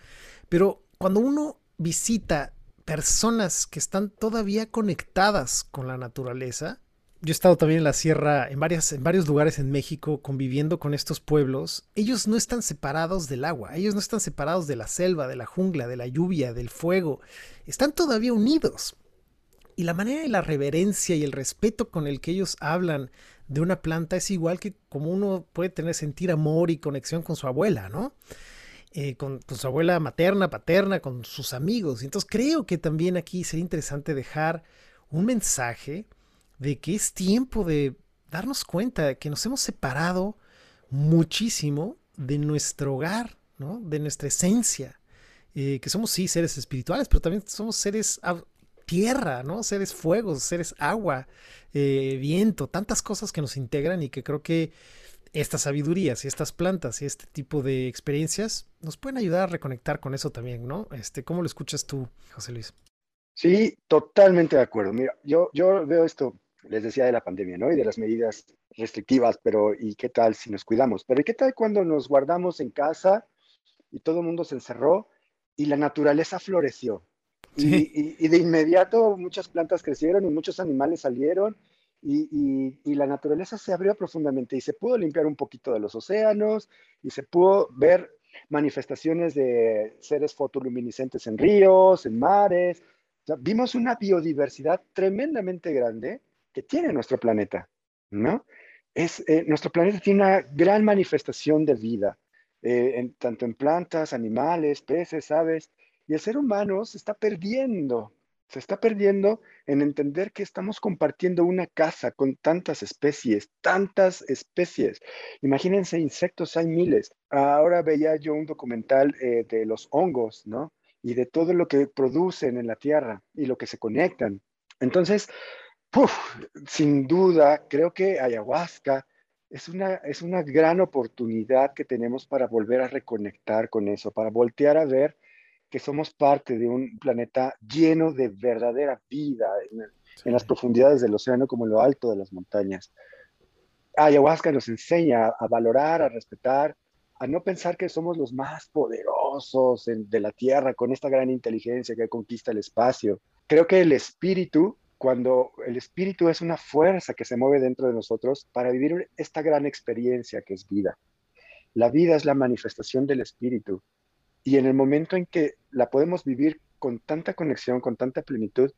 Pero cuando uno visita personas que están todavía conectadas con la naturaleza, Yo he estado también en la sierra, en, varias, en varios lugares en México, conviviendo con estos pueblos. Ellos no están separados del agua, ellos no están separados de la selva, de la jungla, de la lluvia, del fuego. Están todavía unidos. Y la manera de la reverencia y el respeto con el que ellos hablan de una planta es igual que como uno puede tener sentir amor y conexión con su abuela, ¿no? Eh, con, su abuela materna, paterna, con sus amigos. Entonces creo que también aquí sería interesante dejar un mensaje de que es tiempo de darnos cuenta que nos hemos separado muchísimo de nuestro hogar, ¿no? de nuestra esencia, eh, que somos sí seres espirituales, pero también somos seres tierra, ¿no? Seres fuegos, seres agua, eh, viento, tantas cosas que nos integran y que creo que estas sabidurías y estas plantas y este tipo de experiencias nos pueden ayudar a reconectar con eso también, ¿no? Este, ¿Cómo lo escuchas tú, José Luis? Sí, totalmente de acuerdo. Mira, yo, yo veo esto, les decía de la pandemia, ¿no? Y de las medidas restrictivas, pero ¿y qué tal si nos cuidamos? Pero ¿y qué tal cuando nos guardamos en casa y todo el mundo se encerró y la naturaleza floreció? Y, de inmediato muchas plantas crecieron y muchos animales salieron y, la naturaleza se abrió profundamente y se pudo limpiar un poquito de los océanos y se pudo ver manifestaciones de seres fotoluminiscentes en ríos, en mares. vimos una biodiversidad tremendamente grande que tiene nuestro planeta, ¿no? Es, eh, nuestro planeta tiene una gran manifestación de vida, eh, tanto en plantas, animales, peces, aves. Y el ser humano se está perdiendo, se está perdiendo en entender que estamos compartiendo una casa con tantas especies, tantas especies. Imagínense, insectos hay miles. Ahora veía yo un documental eh, de los hongos, ¿no? Y de todo lo que producen en la tierra y lo que se conectan. Entonces, sin duda, creo que ayahuasca es una, es una gran oportunidad que tenemos para volver a reconectar con eso, para voltear a ver que somos parte de un planeta lleno de verdadera vida en, las profundidades del océano como en lo alto de las montañas. Ayahuasca nos enseña a valorar, a respetar, a no pensar que somos los más poderosos de la Tierra con esta gran inteligencia que conquista el espacio. Creo que el espíritu, cuando el espíritu es una fuerza que se mueve dentro de nosotros para vivir esta gran experiencia que es vida. La vida es la manifestación del espíritu y en el momento en que la podemos vivir con tanta conexión, con tanta plenitud,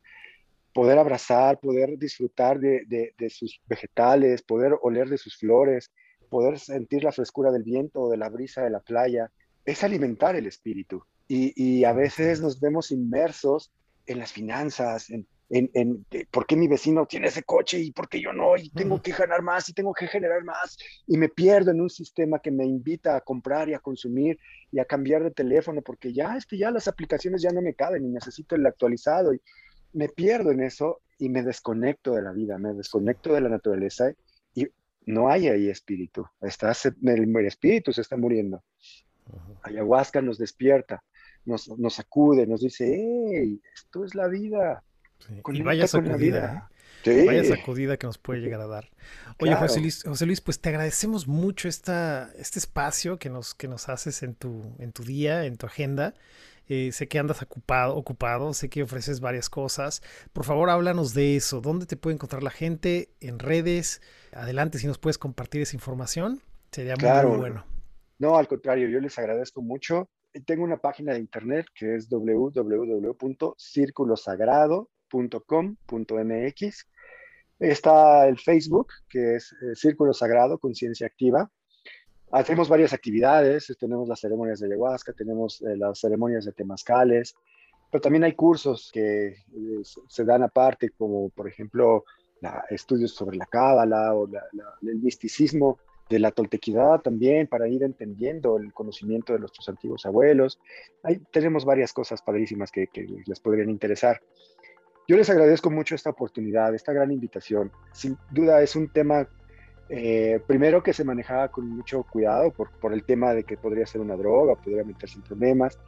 poder abrazar, poder disfrutar de, sus vegetales, poder oler de sus flores, poder sentir la frescura del viento o de la brisa de la playa, es alimentar el espíritu. y a veces nos vemos inmersos en las finanzas, en, en, por qué mi vecino tiene ese coche y por qué yo no, y tengo que ganar más y tengo que generar más, y me pierdo en un sistema que me invita a comprar y a consumir y a cambiar de teléfono, porque ya, es que ya las aplicaciones ya no me caben y necesito el actualizado, y me pierdo en eso y me desconecto de la vida, me desconecto de la naturaleza y no hay ahí espíritu, está, el, espíritu se está muriendo. Ayahuasca nos despierta, nos, nos sacude, nos dice, hey, esto es la vida, y vaya sacudida. ¿eh? Vaya sacudida que nos puede llegar a dar. Oye, José, Luis, José, Luis, pues te agradecemos mucho esta, este espacio que nos, que nos haces en tu, en tu día, en tu agenda. Eh, sé que andas ocupado, ocupado, sé que ofreces varias cosas. Por favor, háblanos de eso. ¿Dónde te puede encontrar la gente? ¿En redes? Adelante, si nos puedes compartir esa información, sería muy, bueno. No, al contrario, yo les agradezco mucho. Tengo una página de internet que es www.círculosagrado.com .com.mx. Está el Facebook, que es eh, Círculo Sagrado, Conciencia Activa. Hacemos varias actividades, tenemos las ceremonias de ayahuasca, tenemos eh, las ceremonias de temazcales, pero también hay cursos que eh, se dan aparte, como por ejemplo estudios sobre la cábala o el misticismo de la toltequidad también, para ir entendiendo el conocimiento de nuestros antiguos abuelos. Ahí tenemos varias cosas padrísimas que les podrían interesar. Yo les agradezco mucho esta oportunidad, esta gran invitación. Sin duda es un tema, eh, primero que se manejaba con mucho cuidado por, el tema de que podría ser una droga, podría meterse en problemas.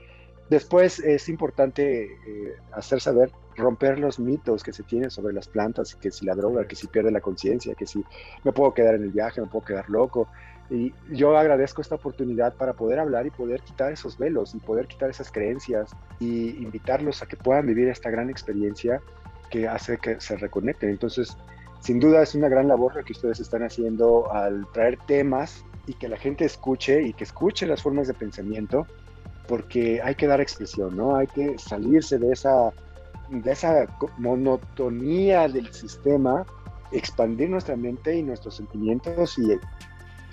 Después es importante eh, hacer saber, romper los mitos que se tienen sobre las plantas, que si la droga, que si pierde la conciencia, que si me puedo quedar en el viaje, me puedo quedar loco. Y yo agradezco esta oportunidad para poder hablar y poder quitar esos velos y poder quitar esas creencias y invitarlos a que puedan vivir esta gran experiencia que hace que se reconecten. Entonces, sin duda es una gran labor lo que ustedes están haciendo al traer temas y que la gente escuche y que escuche las formas de pensamiento, porque hay que dar expresión, ¿no? Hay que salirse de esa, de esa monotonía del sistema, expandir nuestra mente y nuestros sentimientos y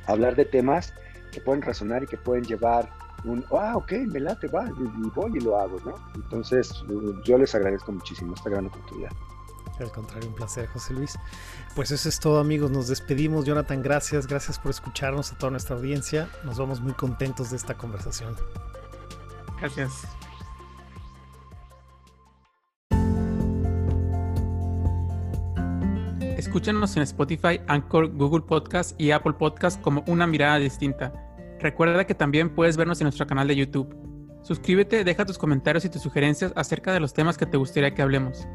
hablar de temas que pueden razonar y que pueden llevar un, ah, ok, me late, va, y voy y lo hago, ¿no? Entonces, yo les agradezco muchísimo esta gran oportunidad. Al contrario, un placer, José Luis. Pues eso es todo, amigos. Nos despedimos. Jonathan, gracias. Gracias por escucharnos a toda nuestra audiencia. Nos vamos muy contentos de esta conversación. Gracias. Escúchanos en Spotify, Anchor, Google Podcast y Apple Podcast como una mirada distinta. Recuerda que también puedes vernos en nuestro canal de YouTube. Suscríbete, deja tus comentarios y tus sugerencias acerca de los temas que te gustaría que hablemos.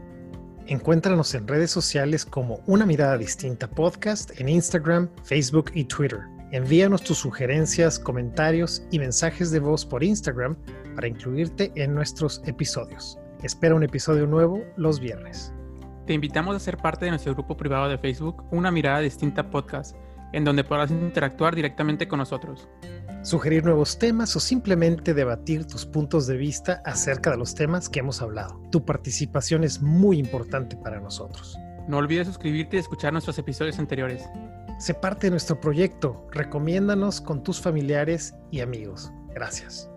Encuéntranos en redes sociales como Una Mirada Distinta Podcast en Instagram, Facebook y Twitter. Envíanos tus sugerencias, comentarios y mensajes de voz por Instagram para incluirte en nuestros episodios. Espera un episodio nuevo los viernes. Te invitamos a ser parte de nuestro grupo privado de Facebook, Una Mirada Distinta Podcast, en donde podrás interactuar directamente con nosotros. Sugerir nuevos temas o simplemente debatir tus puntos de vista acerca de los temas que hemos hablado. Tu participación es muy importante para nosotros. No olvides suscribirte y escuchar nuestros episodios anteriores. Sé parte de nuestro proyecto. Recomiéndanos con tus familiares y amigos. Gracias.